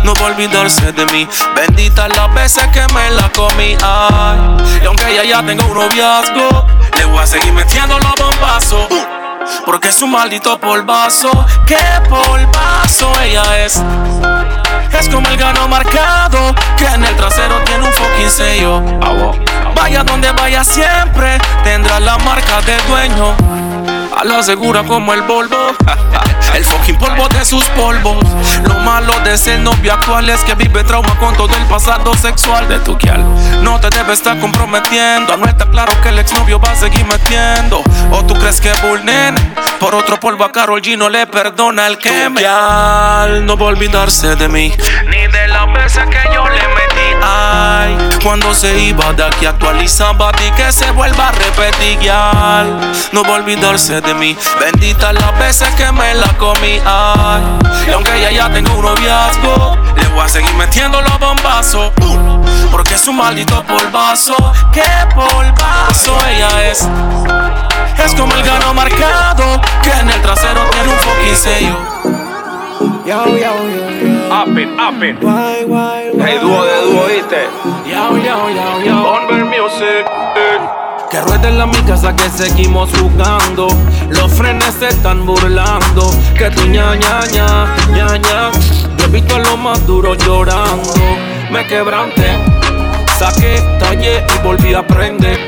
No va a olvidarse de mí Bendita las veces que me la comí. Ay Y aunque ella ya tenga un noviazgo Le voy a seguir metiendo los bombazos porque es un maldito polvazo, qué polvazo ella es. Es como el gano marcado, que en el trasero tiene un fucking sello. Vaya donde vaya siempre, tendrá la marca del dueño. A la segura como el Volvo. El fucking polvo de sus polvos. Lo malo de ser novio actual es que vive trauma con todo el pasado sexual de tu kial. No te debe estar comprometiendo. No está claro que el exnovio va a seguir metiendo. O tú crees que vulnera. Por otro polvo a Carol G no le perdona el que me. No va a olvidarse de mí. Ni de las veces que yo le metí. Ay, cuando se iba de aquí actualizaba y que se vuelva a repetir. No va a olvidarse de mí. Bendita las veces que me la comí. Ay, y aunque ella ya tenga un noviazgo, le voy a seguir metiendo los bombazos. Uh, porque es un maldito polvazo. ¿Qué polvazo ella es? Es como el gano marcado, que en el trasero tiene un fucking sello. Yo, yo, yo, yo. Appin, appin. Guay, guay, Hey, dúo de dúo, ¿viste? Yao, yao, yao, yao. Bonver Music. Eh. Que rueden la mi casa que seguimos jugando. Los frenes se están burlando. Que tu ña, ña, ña, ña, ña. Yo he visto a los más duros llorando. Me quebranté, saqué, tallé y volví a prender.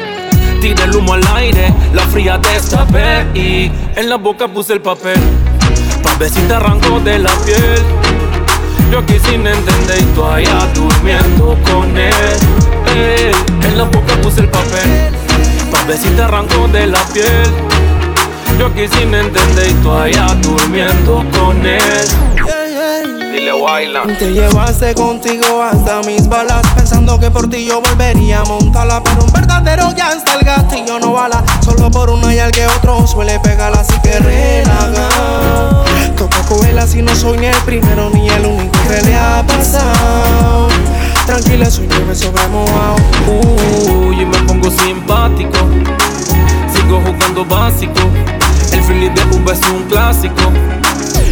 Tiré el humo al aire, la fría destapé y en la boca puse el papel. Pa' ver si te arrancó de la piel. Yo aquí sin entender y tú allá durmiendo con él. Ey, en la boca puse el papel. Ver si te arrancó de la piel. Yo aquí sin entender y tú allá durmiendo con él. Dile. Te llevaste contigo hasta mis balas Pensando que por ti yo volvería a montarla Pero un verdadero ya está el gatillo no bala Solo por uno y al que otro suele pegar Así que relaga Toca cogerla si no soy ni el primero Ni el único que le ha pasado Tranquila, soy nueve sobre mojado Uy, y me pongo simpático. Sigo jugando básico. El feeling de Uva es un clásico.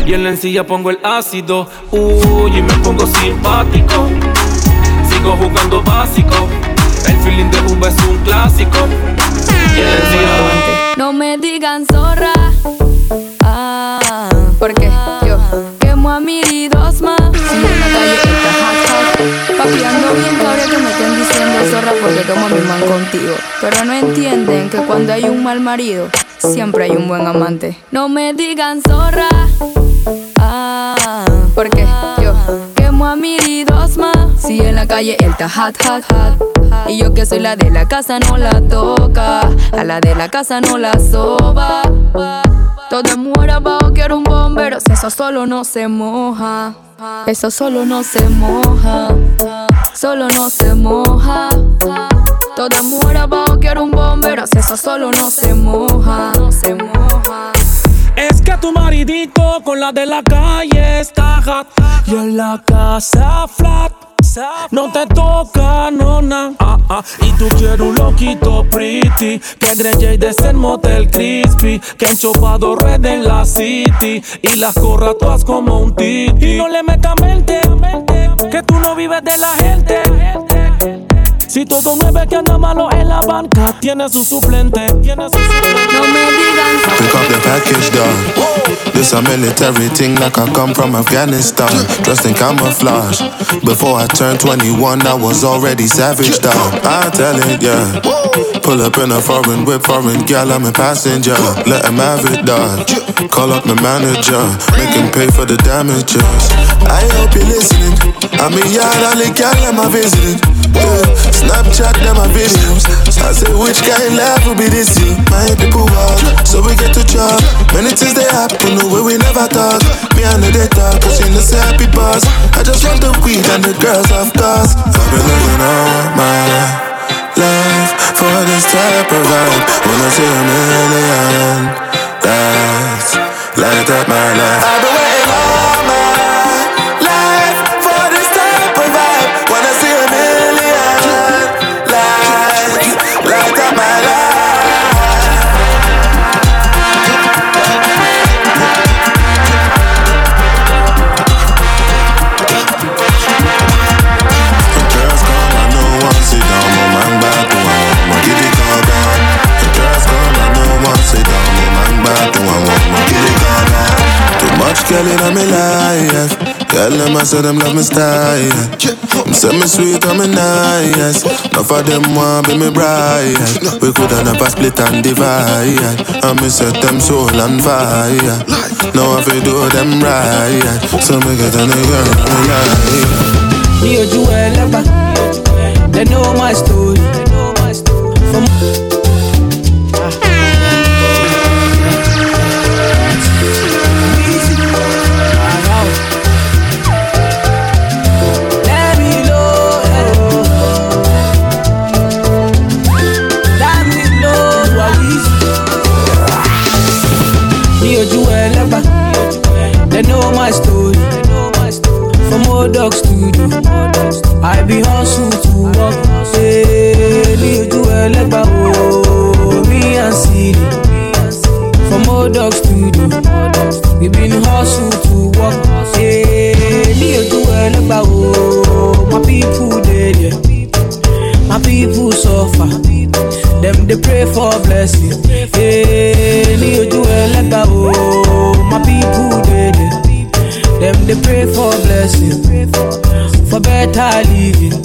Y en la encilla pongo el ácido. Uy, y me pongo simpático. Sigo jugando básico. El feeling de Uva es un clásico. Y en la encilla. No me digan zorra. Ah, porque yo hot. Papi, ando bien cabrón que me estén diciendo zorra porque tomo mi man contigo. Pero no entienden que cuando hay un mal marido, siempre hay un buen amante. No me digan zorra. Ah, porque yo quemo a mil y dos más. Si en la calle él está hot, hot, hot. Y yo que soy la de la casa no la toca. A la de la casa no la soba. Todo muere abajo, quiero un bombero. Eso solo no se moja. Eso solo no se moja. Solo no se moja. Todo muere abajo, quiero un bombero. Eso solo no se moja. No se moja. Es que tu maridito con la de la calle está hot Y en la casa flat no te toca, nona ah, ah. Y tú quieres un loquito pretty Que Grey de ser motel crispy Que enchopado red en la city Y las corra todas como un titi. Y no le metas mente. Que tú no vives de la gente si todo nueve que anda malo en la banca tiene su suplente, tiene su suplente. No me digan Pick up the package, dog. This a military thing like I come from Afghanistan. Dressed in camouflage. Before I turned 21, I was already savage, dog. I tell it, yeah. Pull up in a foreign whip, foreign gal, I'm a passenger. Let him have it, dog. Call up my manager, make him pay for the damages. I hope you're listening. I'm a yard, all the gal, I'm a visiting. Snapchat them my videos. I say which kind life will be this you? My people walk, so we get to job. Many things they happen the way we never talk. Me and the talk, cause you know say happy boss. I just want the weed and the girls of course. I've been living all my life for this type of vibe. Wanna see a million lights light up my life. I've been waiting girl I say them love me style. Them say me sweet, I'm me nice. Enough of them want be me bride. We coulda never split and divide. And me set them soul on fire. Now I fi do them right, so me get a nigga in my life. Me or you ever They know my story blessing. Hey, ní ojú ẹlẹ́gbà o, my people dey dey. Them they pray for blessing, for better living.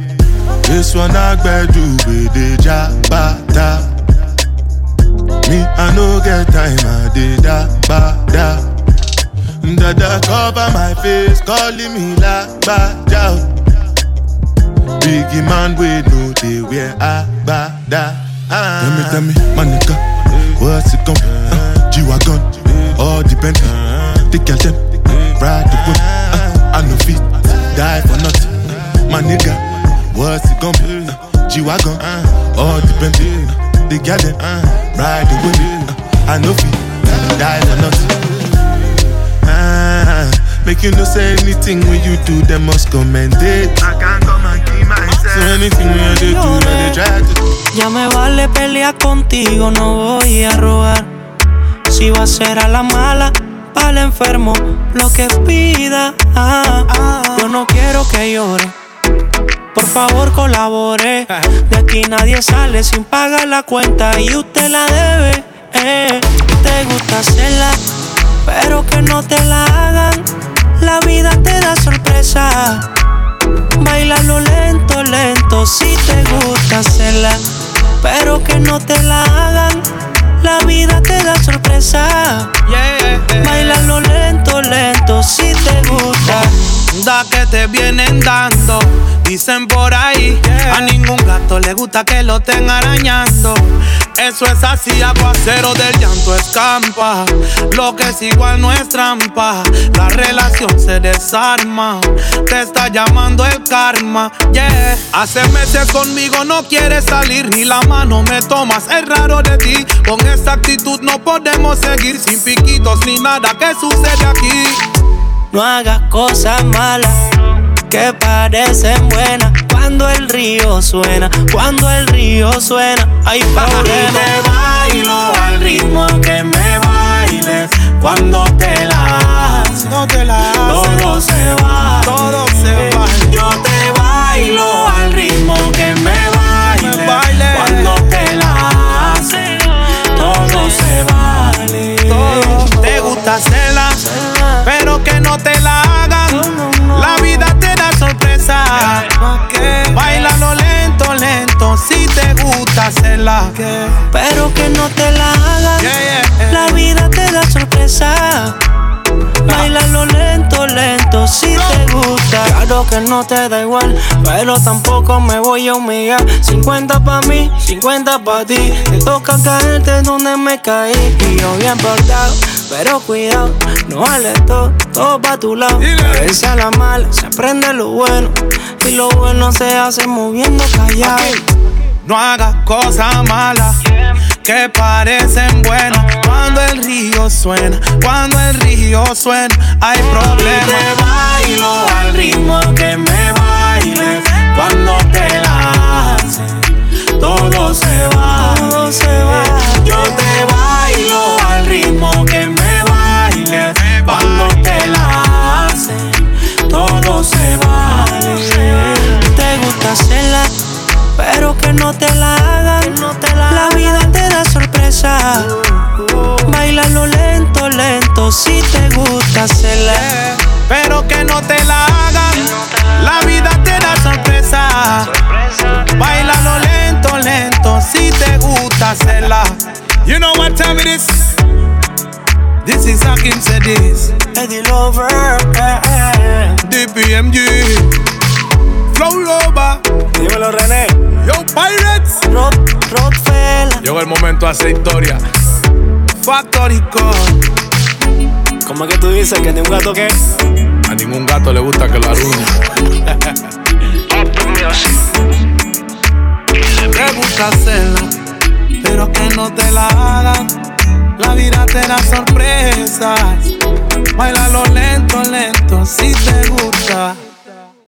one I do with the jabata. Me, I no get time, I did da ba da. Dada cover my face, calling me la ba da. Biggie man, we know they wear a ba da. Tell me, tell me, my nigga, what's it gon' be? Uh, G-Wagon, all depend. The girl them, Girl them, ride the whip. Uh, I no fit, die for nothing. Ah, make you no say anything when you do, them must commend it. I can't come and keep myself. So anything when they do, they try to. Ya me vale pelear contigo, no voy a robar. Si va a ser a la mala, para el enfermo, lo que pida. Ah, yo no. Por favor colabore. De aquí nadie sale sin pagar la cuenta y usted la debe. Eh. Te gusta hacerla, pero que no te la hagan. La vida te da sorpresa. Bailalo lento, lento, si te gusta hacerla, pero que no te la hagan. La vida te da sorpresa. Bailalo lento, lento, si te gusta. Da que te vienen dando, dicen por ahí. A ningún gato le gusta que lo estén arañando. Eso es así, aguacero del llanto escampa. Lo que es igual no es trampa. La relación se desarma. Te está llamando el karma. Yeah. Hace meses conmigo no quieres salir ni la mano me tomas. Es raro de ti. Con esta actitud no podemos seguir sin piquitos ni nada que sucede aquí. No hagas cosas malas que parecen buenas cuando el río suena, cuando el río suena. Hay Ahorita te bailo al ritmo que me bailes cuando te la haces. No te la Todo se va, todo se va. Yo te bailo al ritmo que me bailes cuando te la haces. Todo se vale. Todo te gusta que no te la hagan. La vida te da sorpresa. Bailalo lento, lento, si te gusta hacerla. Pero que no te la hagan. La vida te da sorpresa. Bailalo lento, lento, si te gusta. Claro que no te da igual, pero tampoco me voy a humillar. 50 pa' mí, 50 pa' ti. Te toca caerte donde me caí. Y yo bien portado, pero cuidado, no vale todo, todo pa' tu lado. A veces a la mala se aprende lo bueno. Y lo bueno se hace moviendo callado. No hagas cosas malas que parecen buenas. Cuando el río suena, cuando el río suena, hay problemas. Te bailo al ritmo que me bailes. Cuando te la haces, todo se va, todo se va. Yo te bailo al ritmo que me bailes. Cuando te la haces, todo se va. Pero que no te la hagan. la, vida te da sorpresa. Bailalo lento, lento, si te gusta hacerla. Pero que no te la hagan. La vida te da sorpresa. Bailalo lento, lento, si te gusta hacerla. You know what time it is? This is Hakim said this. Eddie Lover. Eh, eh. DPMG. Flow Loba. Dímelo, René. Yo, Pirates. Rodfella. Llegó el momento de hacer historia. Factory Code. ¿Cómo es que tú dices que ni un gato que? A ningún gato le gusta que lo aruñe. Te gusta hacerla, pero que no te la hagan. La vida te da sorpresas. Bailalo lento, lento, si te